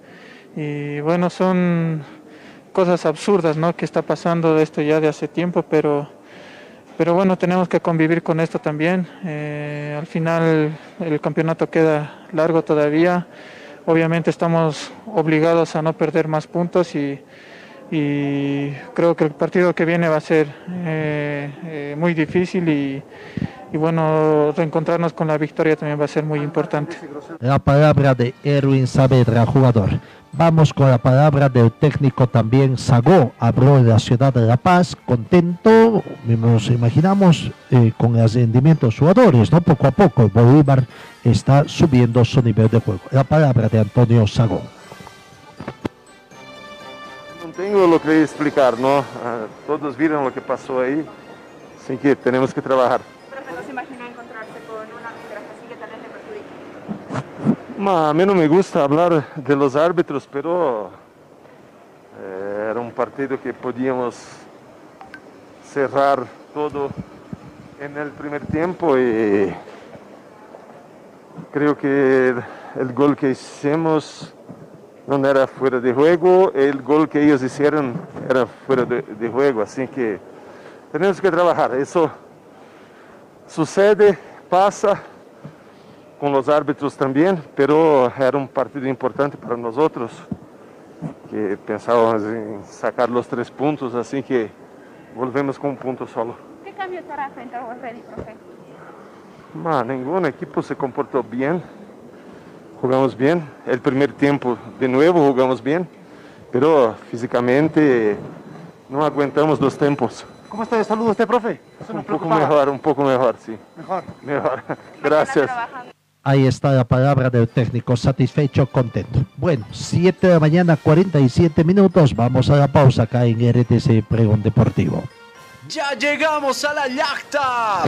Y bueno, son cosas absurdas, ¿no? Que está pasando esto ya de hace tiempo, pero, pero bueno, tenemos que convivir con esto también. Eh, al final el campeonato queda largo todavía. Obviamente estamos obligados a no perder más puntos y, creo que el partido que viene va a ser eh, eh, muy difícil y, bueno, reencontrarnos con la victoria también va a ser muy importante. La palabra de Erwin Saavedra, jugador. Vamos con la palabra del técnico también Sagó, habló en la ciudad de La Paz, contento, nos imaginamos, eh, con el rendimiento de los jugadores, ¿no? Poco a poco Bolívar está subiendo su nivel de juego. La palabra de Antonio Sagó. Não tenho o que explicar, não? Ah, todos viram o que que que no se encontrarse con un arbitraje así que tal vez le perjudique. Ma, a mim não me gusta falar de los árbitros, pero eh, era um partido que podíamos cerrar todo en el primer tiempo y creo que el gol que hicimos no era fuera de juego, el gol que ellos hicieron era fuera de, juego, así que tenemos que trabajar. Eso sucede, pasa con los árbitros también, pero era un partido importante para nosotros, que pensábamos en sacar los tres puntos, así que volvemos con un punto solo. ¿Qué cambio te hará frente al Ready, profe? Ma, ningún equipo se comportó bien. Jugamos bien. El primer tiempo de nuevo jugamos bien, pero físicamente no aguantamos los tiempos. ¿Cómo está de salud usted, profe? Eso Un poco mejor, un poco mejor, sí. Mejor. Mejor. Gracias. Ahí está la palabra del técnico, satisfecho, contento. Bueno, 7 de la mañana, 47 minutos. Vamos a la pausa acá en RTC Pregón Deportivo. Ya llegamos a la yacta.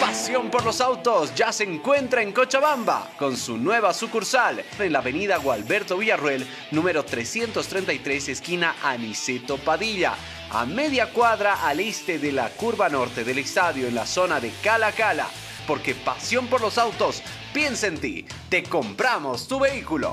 Pasión por los autos ya se encuentra en Cochabamba con su nueva sucursal en la avenida Gualberto Villarruel, número 333, esquina Aniceto Padilla, a media cuadra al este de la curva norte del estadio en la zona de Cala Cala. Porque pasión por los autos piensa en ti. Te compramos tu vehículo.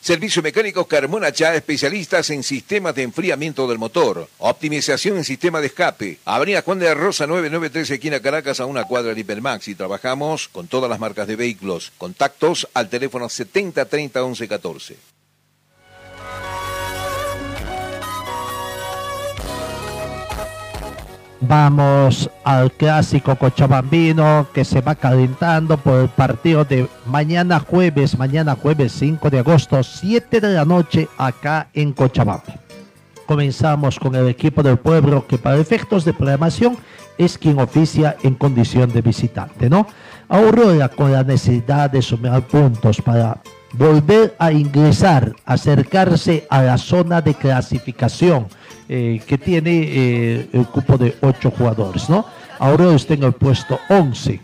Servicio Mecánico Carmona Chá, especialistas en sistemas de enfriamiento del motor, optimización en sistema de escape. Avenida Juan de Rosa 993, esquina Caracas, a una cuadra de Hipermax. Y trabajamos con todas las marcas de vehículos. Contactos al teléfono 7030 1114. Vamos al clásico cochabambino que se va calentando por el partido de mañana jueves, mañana jueves 5 de agosto, 7 de la noche acá en Cochabamba. Comenzamos con el equipo del pueblo que para efectos de programación es quien oficia en condición de visitante, ¿no? Aurora con la necesidad de sumar puntos para volver a ingresar, acercarse a la zona de clasificación eh, que tiene eh, el cupo de 8 jugadores, ¿no? Ahora está en el puesto 11.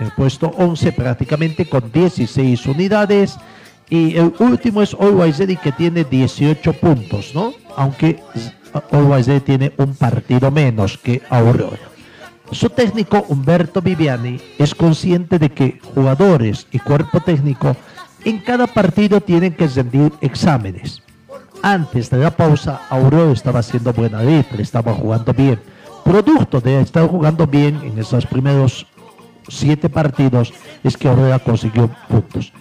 El puesto 11 prácticamente con 16 unidades. Y el último es Always Ready que tiene 18 puntos, ¿no? Aunque Always Ready tiene un partido menos que Aurora. Su técnico Humberto Viviani es consciente de que jugadores y cuerpo técnico en cada partido tienen que rendir exámenes. Antes de la pausa, Aurora estaba haciendo buena letra, estaba jugando bien. Producto de estar jugando bien en esos primeros siete partidos es que Aurora consiguió puntos.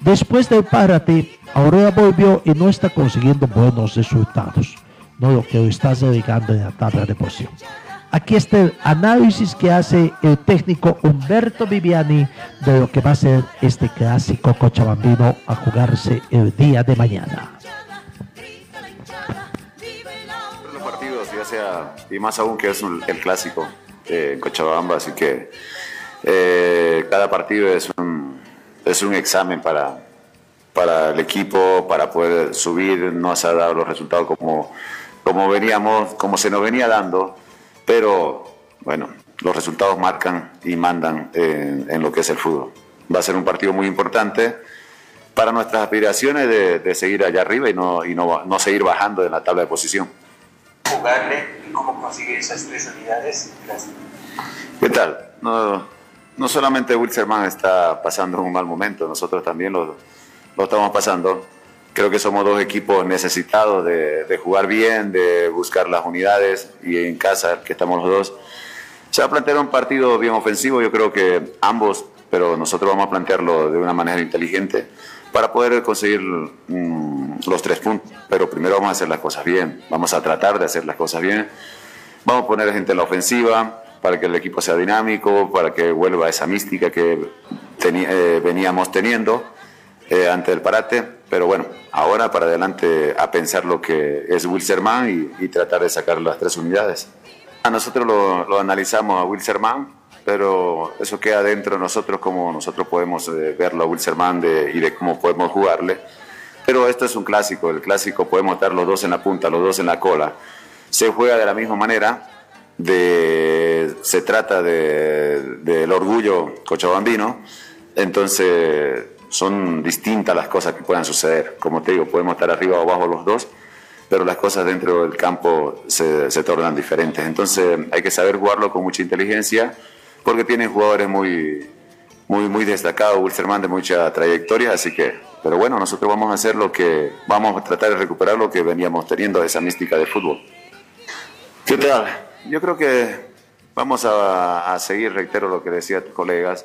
Después del párate, Aurora volvió y no está consiguiendo buenos resultados, no lo que está dedicando en la tabla de posición. Aquí está el análisis que hace el técnico Humberto Viviani de lo que va a ser este clásico cochabambino a jugarse el día de mañana. Y más aún que es un- el clásico eh, en Cochabamba, así que eh, cada partido es un, es un examen para, para el equipo, para poder subir, no se ha dado los resultados como, como veníamos, como se nos venía dando, pero bueno, los resultados marcan y mandan en, lo que es el fútbol. Va a ser un partido muy importante para nuestras aspiraciones de, de seguir allá arriba y no, y no, no seguir bajando en la tabla de posición. Jugarle y cómo conseguir esas tres unidades. Gracias. ¿Qué tal? No, no solamente Wilserman está pasando un mal momento, nosotros también lo, lo estamos pasando. Creo que somos dos equipos necesitados de, de jugar bien, de buscar las unidades y en casa, que estamos los dos. Se va a plantear un partido bien ofensivo, yo creo que ambos, pero nosotros vamos a plantearlo de una manera inteligente para poder conseguir mm, los tres puntos. Pero primero vamos a hacer las cosas bien, vamos a tratar de hacer las cosas bien. Vamos a poner gente en la ofensiva para que el equipo sea dinámico, para que vuelva esa mística que eh, veníamos teniendo eh, ante el parate. Pero bueno, ahora para adelante a pensar lo que es Wilserman y, y tratar de sacar las tres unidades. A nosotros lo, lo analizamos a Wilserman, pero eso queda dentro de nosotros, como nosotros podemos eh, verlo a Wilserman de- y de cómo podemos jugarle. Pero esto es un clásico, el clásico podemos estar los dos en la punta, los dos en la cola. Se juega de la misma manera, se trata de- del orgullo cochabambino, entonces son distintas las cosas que puedan suceder. Como te digo, podemos estar arriba o abajo los dos, pero las cosas dentro del campo se, se tornan diferentes. Entonces hay que saber jugarlo con mucha inteligencia, porque tienen jugadores muy, muy, muy destacados, Wilstermann de mucha trayectoria, así que, pero bueno, nosotros vamos a hacer lo que, vamos a tratar de recuperar lo que veníamos teniendo, esa mística de fútbol. ¿Qué tal? Yo creo que vamos a, seguir, reitero lo que decía tus colegas,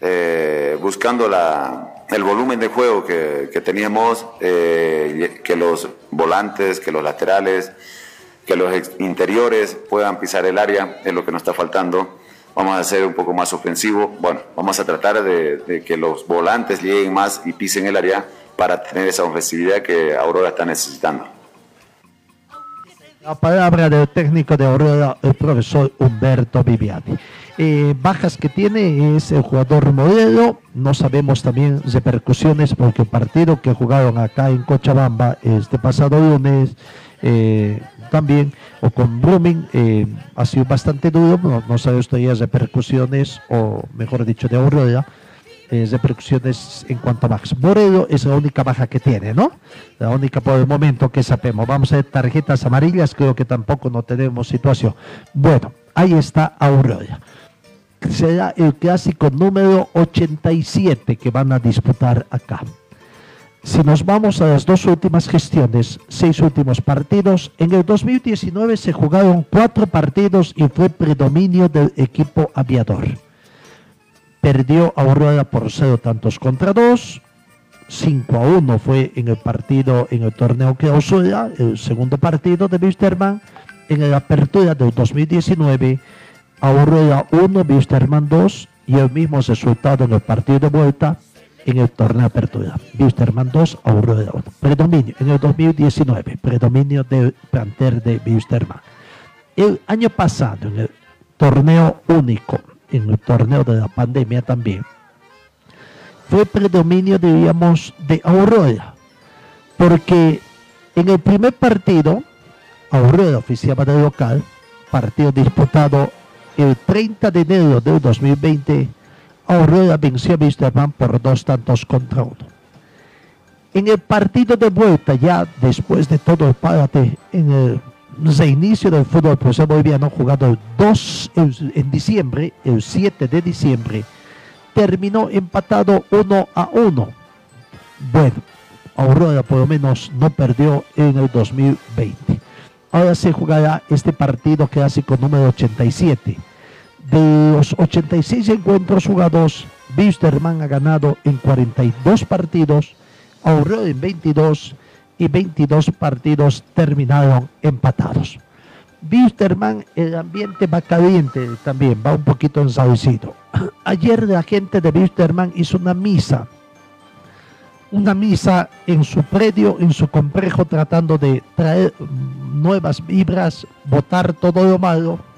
eh, buscando la, el volumen de juego que, que teníamos, eh, que los volantes, que los laterales que los interiores puedan pisar el área, es lo que nos está faltando. Vamos a ser un poco más ofensivos. Bueno, vamos a tratar de, de que los volantes lleguen más y pisen el área para tener esa ofensividad que Aurora está necesitando. La palabra del técnico de Aurora, el profesor Humberto Viviani. Eh, bajas que tiene es el jugador modelo. No sabemos también repercusiones porque el partido que jugaron acá en Cochabamba este pasado lunes eh, también, o con Blooming, eh, ha sido bastante duro. No, no sabe usted ya repercusiones, o mejor dicho, de Aurora. eh, repercusiones en cuanto a Max. Moreno es la única baja que tiene, ¿no? La única por el momento que sabemos. Vamos a ver tarjetas amarillas, creo que tampoco no tenemos situación. Bueno, ahí está Aurora. Será el clásico número 87 que van a disputar acá. Si nos vamos a las dos últimas gestiones, seis últimos partidos, en el 2019 se jugaron cuatro partidos y fue predominio del equipo aviador. Perdió Aurora por cero tantos contra dos, 5 a 1 fue en el partido, en el torneo clausura, el segundo partido de Wisterman. En la apertura del 2019, Aurora 1, Wisterman 2 y el mismo resultado en el partido de vuelta en el torneo de apertura. Wisterman 2, Aurora 1. Predominio en el 2019, predominio del planter de Wisterman. El año pasado, en el torneo único, en el torneo de la pandemia también, fue predominio, diríamos, de Aurora. Porque en el primer partido, Aurora oficiaba de local, partido disputado el 30 de enero del 2020, Aurora venció a Wisterman por dos tantos contra uno. En el partido de vuelta, ya después de todo el párate, en el reinicio del fútbol profesional boliviano, jugado el 2 el- en diciembre, el 7 de diciembre, terminó empatado 1 a 1. Bueno, Aurora por lo menos no perdió en el 2020. Ahora se jugará este partido clásico número 87. De los 86 encuentros jugados, Wisterman ha ganado en 42 partidos, Aurora en 22 y 22 partidos terminaron empatados. Wisterman, el ambiente va caliente también, va un poquito ensaurecido. Ayer la gente de Wisterman hizo una misa, una misa en su predio, en su complejo, tratando de traer nuevas vibras, botar todo lo malo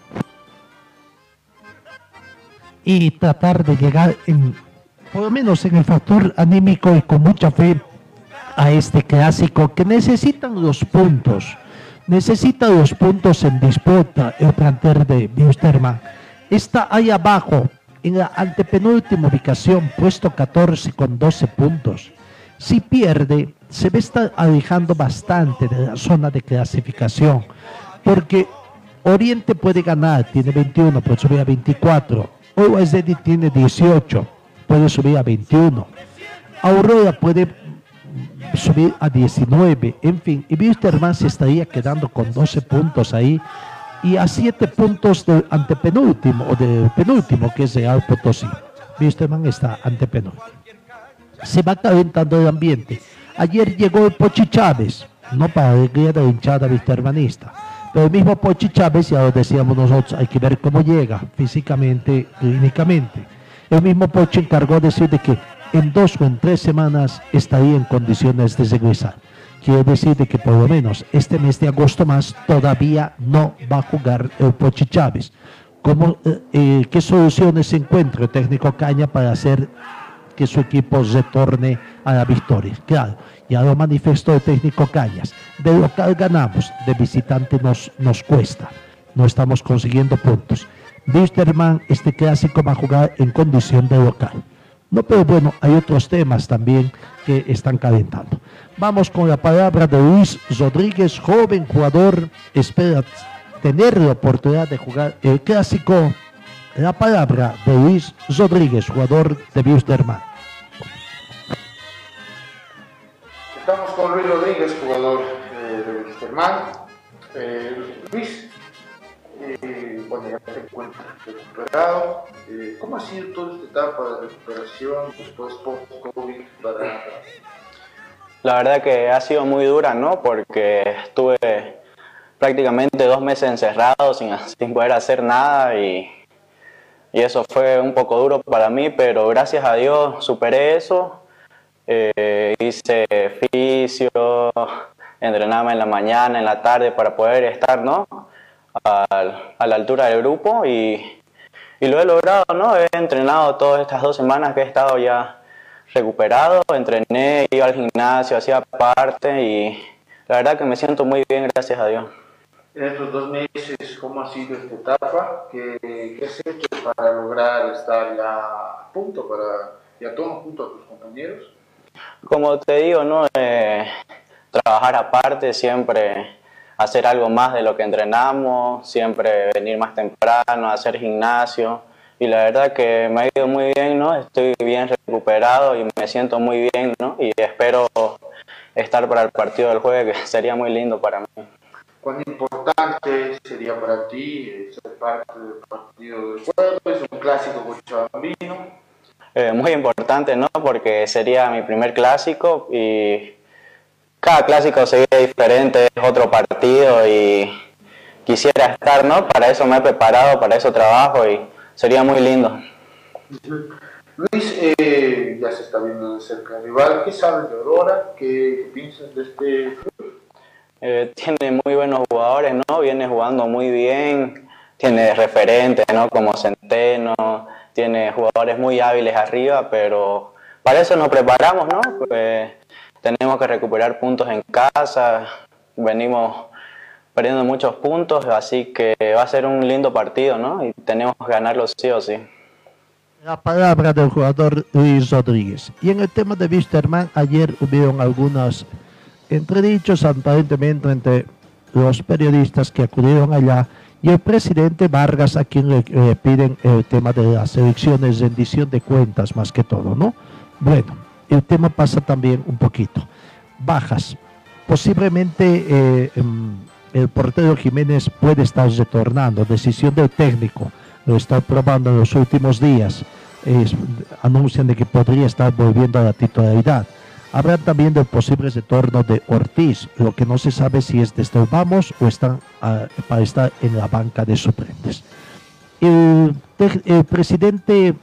y tratar de llegar en, por lo menos en el factor anímico y con mucha fe a este clásico que necesitan los puntos. Necesita los puntos en disputa el planter de Wisterman. Está ahí abajo, en la antepenúltima ubicación, puesto 14 con 12 puntos. Si pierde, se ve estar alejando bastante de la zona de clasificación, porque Oriente puede ganar, tiene 21, puede subir a 24. OSD tiene 18, puede subir a 21. Aurora puede subir a 19. En fin, y Wisterman se estaría quedando con 12 puntos ahí y a 7 puntos del antepenúltimo o del penúltimo, que es Real Potosí. Wisterman está antepenúltimo. Se va calentando el ambiente. Ayer llegó el Pochi Chávez, no para alegría de la hinchada wistermanista, el mismo Pochi Chávez, ya lo decíamos nosotros, hay que ver cómo llega físicamente, clínicamente. El mismo Pochi encargó de decir de que en dos o en tres semanas estaría en condiciones de regresar. Quiere decir de que por lo menos este mes de agosto más todavía no va a jugar el Pochi Chávez. ¿Cómo, eh, eh, ¿Qué soluciones encuentra el técnico Caña para hacer que su equipo retorne a la victoria? Claro, ya lo manifestó el técnico Cañas. De local ganamos, de visitante nos, nos cuesta. No estamos consiguiendo puntos. Wisterman, este clásico va a jugar en condición de local. No, pero bueno, hay otros temas también que están calentando. Vamos con la palabra de Luis Rodríguez, joven jugador, espera tener la oportunidad de jugar el clásico. La palabra de Luis Rodríguez, jugador de Wisterman. Estamos con Luis Rodríguez, jugador eh, de. Eh, Luis, eh, bueno, ya te encuentras recuperado. Eh, ¿Cómo ha sido toda esta etapa de recuperación después post-COVID para La verdad que ha sido muy dura, ¿no? Porque estuve prácticamente dos meses encerrado sin, sin poder hacer nada y, y eso fue un poco duro para mí, pero gracias a Dios superé eso. Eh, hice fisio, entrenaba en la mañana, en la tarde para poder estar ¿no? a, a la altura del grupo y, y lo he logrado, ¿no? He entrenado todas estas dos semanas que he estado ya recuperado, entrené, iba al gimnasio, hacía parte y la verdad que me siento muy bien, gracias a Dios. En estos dos meses, ¿cómo ha sido esta etapa? ¿Qué, qué has hecho para lograr estar ya a punto, para ya todo junto a tus compañeros? Como te digo, ¿no? Eh, trabajar aparte, siempre hacer algo más de lo que entrenamos, siempre venir más temprano, hacer gimnasio. Y la verdad que me ha ido muy bien, ¿no? Estoy bien recuperado y me siento muy bien, ¿no? Y espero estar para el partido del jueves, que sería muy lindo para mí. ¿Cuán importante sería para ti eh, ser parte del partido del jueves? Es un clásico cochabambino. Eh, muy importante, ¿no? Porque sería mi primer clásico y cada clásico sería diferente, es otro partido y quisiera estar, ¿no? Para eso me he preparado, para eso trabajo y sería muy lindo. Luis, eh, ya se está viendo de cerca el rival. ¿Qué sabes de Aurora? ¿Qué piensas de este club? Eh, tiene muy buenos jugadores, ¿no? Viene jugando muy bien, tiene referentes, ¿no? Como Centeno, tiene jugadores muy hábiles arriba, pero para eso nos preparamos, ¿no? Pues tenemos que recuperar puntos en casa, venimos perdiendo muchos puntos, así que va a ser un lindo partido, ¿no? Y tenemos que ganarlo sí o sí. La palabra del jugador Luis Rodríguez. Y en el tema de Wisterman, ayer hubieron algunos entredichos aparentemente entre los periodistas que acudieron allá y el presidente Vargas a quien le piden el tema de las elecciones, rendición de cuentas más que todo, ¿no? Bueno, el tema pasa también un poquito. Bajas. Posiblemente eh, em, el portero Jiménez puede estar retornando, decisión del técnico, lo está probando en los últimos días. Anuncian de que podría estar volviendo a la titularidad. Habrá también del posible retorno de Ortiz, lo que no se sabe si es desde el Vamos o están ah, para estar en la banca de suplentes. El, el presidente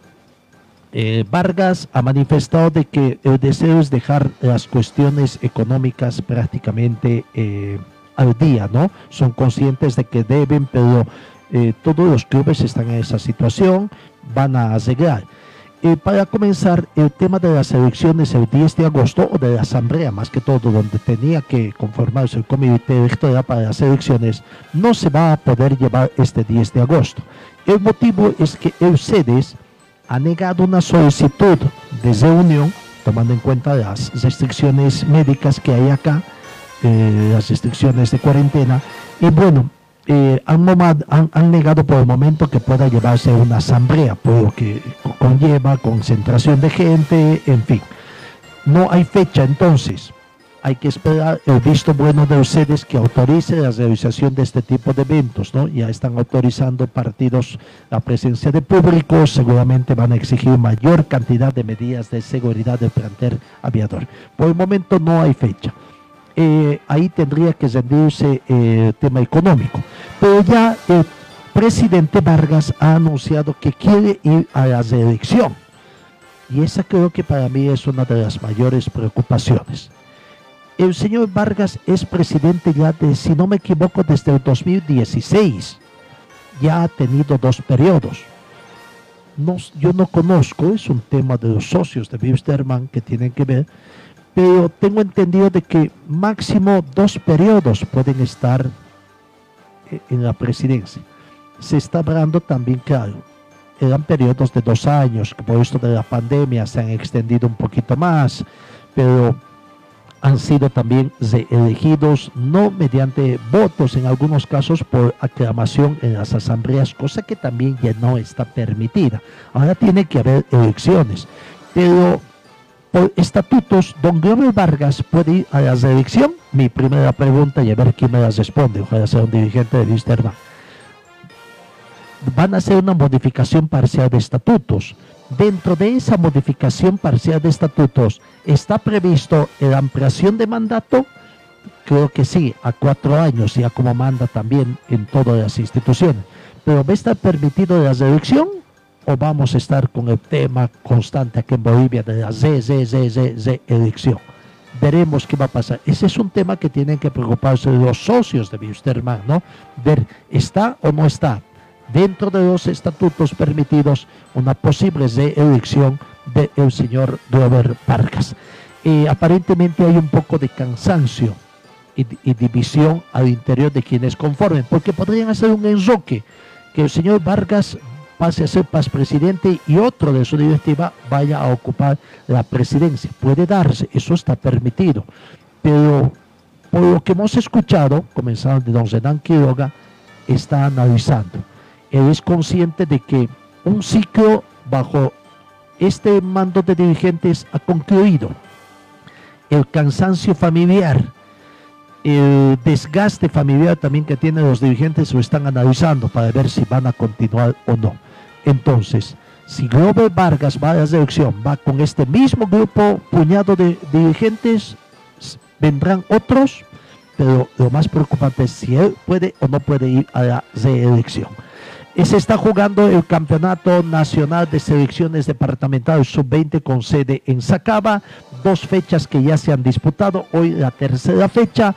eh, Vargas ha manifestado de que el deseo es dejar las cuestiones económicas prácticamente eh, al día, ¿no? Son conscientes de que deben, pero eh, todos los clubes están en esa situación, van a arreglar. Eh, para comenzar, el tema de las elecciones el 10 de agosto, o de la asamblea más que todo, donde tenía que conformarse el comité electoral para las elecciones, no se va a poder llevar este 10 de agosto. El motivo es que el CEDES ha negado una solicitud de reunión, tomando en cuenta las restricciones médicas que hay acá, eh, las restricciones de cuarentena, y bueno, eh, han, han- negado por el momento que pueda llevarse una asamblea, por lo que co- conlleva concentración de gente, en fin. No hay fecha entonces. Hay que esperar el visto bueno de ustedes que autorice la realización de este tipo de eventos, ¿no? Ya están autorizando partidos la presencia de público, seguramente van a exigir mayor cantidad de medidas de seguridad del plantel aviador. Por el momento no hay fecha. Eh, ahí tendría que rendirse eh, el tema económico. Pero ya el presidente Vargas ha anunciado que quiere ir a la reelección. Y esa creo que para mí es una de las mayores preocupaciones. El señor Vargas es presidente ya de, si no me equivoco, desde el 2016. Ya ha tenido dos periodos. No, yo no conozco, es un tema de los socios de Wisterman que tienen que ver, pero tengo entendido de que máximo dos periodos pueden estar en la presidencia. Se está hablando también, claro, eran periodos de dos años, que por esto de la pandemia se han extendido un poquito más, pero han sido también reelegidos no mediante votos, en algunos casos por aclamación en las asambleas, cosa que también ya no está permitida. Ahora tiene que haber elecciones, pero por estatutos, don Glover Vargas puede ir a la reelección. Mi primera pregunta y a ver quién me las responde, ojalá sea un dirigente de Wisterman. Van a hacer una modificación parcial de estatutos. Dentro de esa modificación parcial de estatutos está previsto la ampliación de mandato creo que sí, a cuatro años, ya como manda también en todas las instituciones. Pero ¿va a estar permitido la reelección o vamos a estar con el tema constante aquí en Bolivia de la Z, Z, Z, Z elección? Veremos qué va a pasar. Ese es un tema que tienen que preocuparse los socios de Wisterman, ¿no? Ver, ¿está o no está dentro de los estatutos permitidos una posible reelección del señor Robert Vargas? Eh, aparentemente hay un poco de cansancio y, y división al interior de quienes conformen, porque podrían hacer un enroque que el señor Vargas pase a ser presidente y otro de su directiva vaya a ocupar la presidencia. Puede darse, eso está permitido. Pero por lo que hemos escuchado, comenzando de don Zenán Quiroga, está analizando. Él es consciente de que un ciclo bajo este mando de dirigentes ha concluido. El cansancio familiar, el desgaste familiar también que tienen los dirigentes lo están analizando para ver si van a continuar o no. Entonces, si Robert Vargas va a la elección, va con este mismo grupo, puñado de dirigentes, vendrán otros, pero lo más preocupante es si él puede o no puede ir a la reelección. Se está jugando el Campeonato Nacional de Selecciones Departamentales Sub-20 con sede en Sacaba, dos fechas que ya se han disputado, hoy la tercera fecha.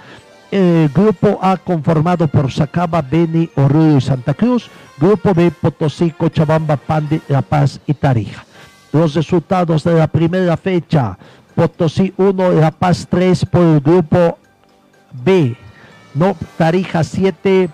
El grupo A conformado por Sacaba, Beni, Oruro y Santa Cruz. Grupo B, Potosí, Cochabamba, Pandi, La Paz y Tarija. Los resultados de la primera fecha. Potosí 1, La Paz 3 por el grupo B. No, Tarija 7,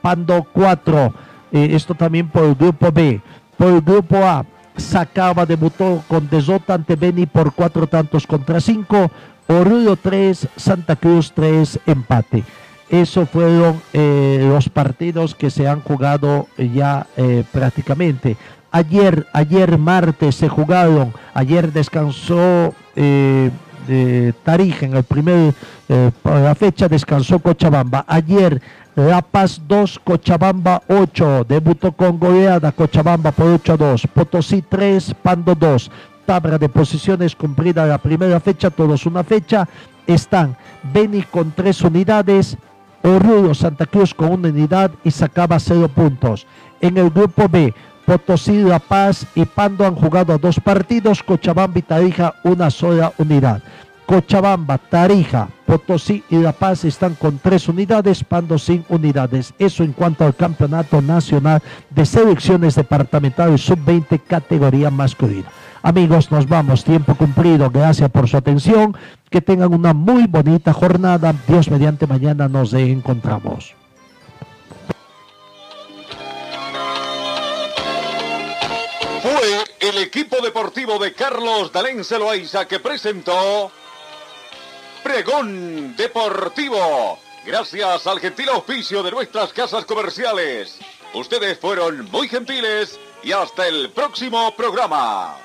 Pando 4. Eh, esto también por el grupo B. Por el grupo A, Sacaba debutó con Desota ante Beni por cuatro tantos contra cinco. Oruro 3, Santa Cruz 3, empate. Esos fueron eh, los partidos que se han jugado ya eh, prácticamente. Ayer, ayer martes se jugaron, ayer descansó eh, eh, Tarija en el primer, eh, la fecha descansó Cochabamba. Ayer La Paz 2, Cochabamba 8, debutó con goleada Cochabamba por 8 a 2, Potosí 3, Pando 2, tabla de posiciones cumplida la primera fecha, todos una fecha, están Beni con 3 unidades, Oruro Santa Cruz con una unidad y sacaba 0 puntos. En el grupo B, Potosí, La Paz y Pando han jugado dos partidos, Cochabamba y Tarija una sola unidad. Cochabamba, Tarija, Potosí y La Paz están con tres unidades, Pando sin unidades. Eso en cuanto al Campeonato Nacional de Selecciones Departamentales Sub-20 categoría masculina. Amigos, nos vamos, tiempo cumplido. Gracias por su atención. Que tengan una muy bonita jornada. Dios mediante mañana nos encontramos. Fue el equipo deportivo de Carlos Dalén Celoaiza que presentó Pregón Deportivo. Gracias al gentil auspicio de nuestras casas comerciales. Ustedes fueron muy gentiles y hasta el próximo programa.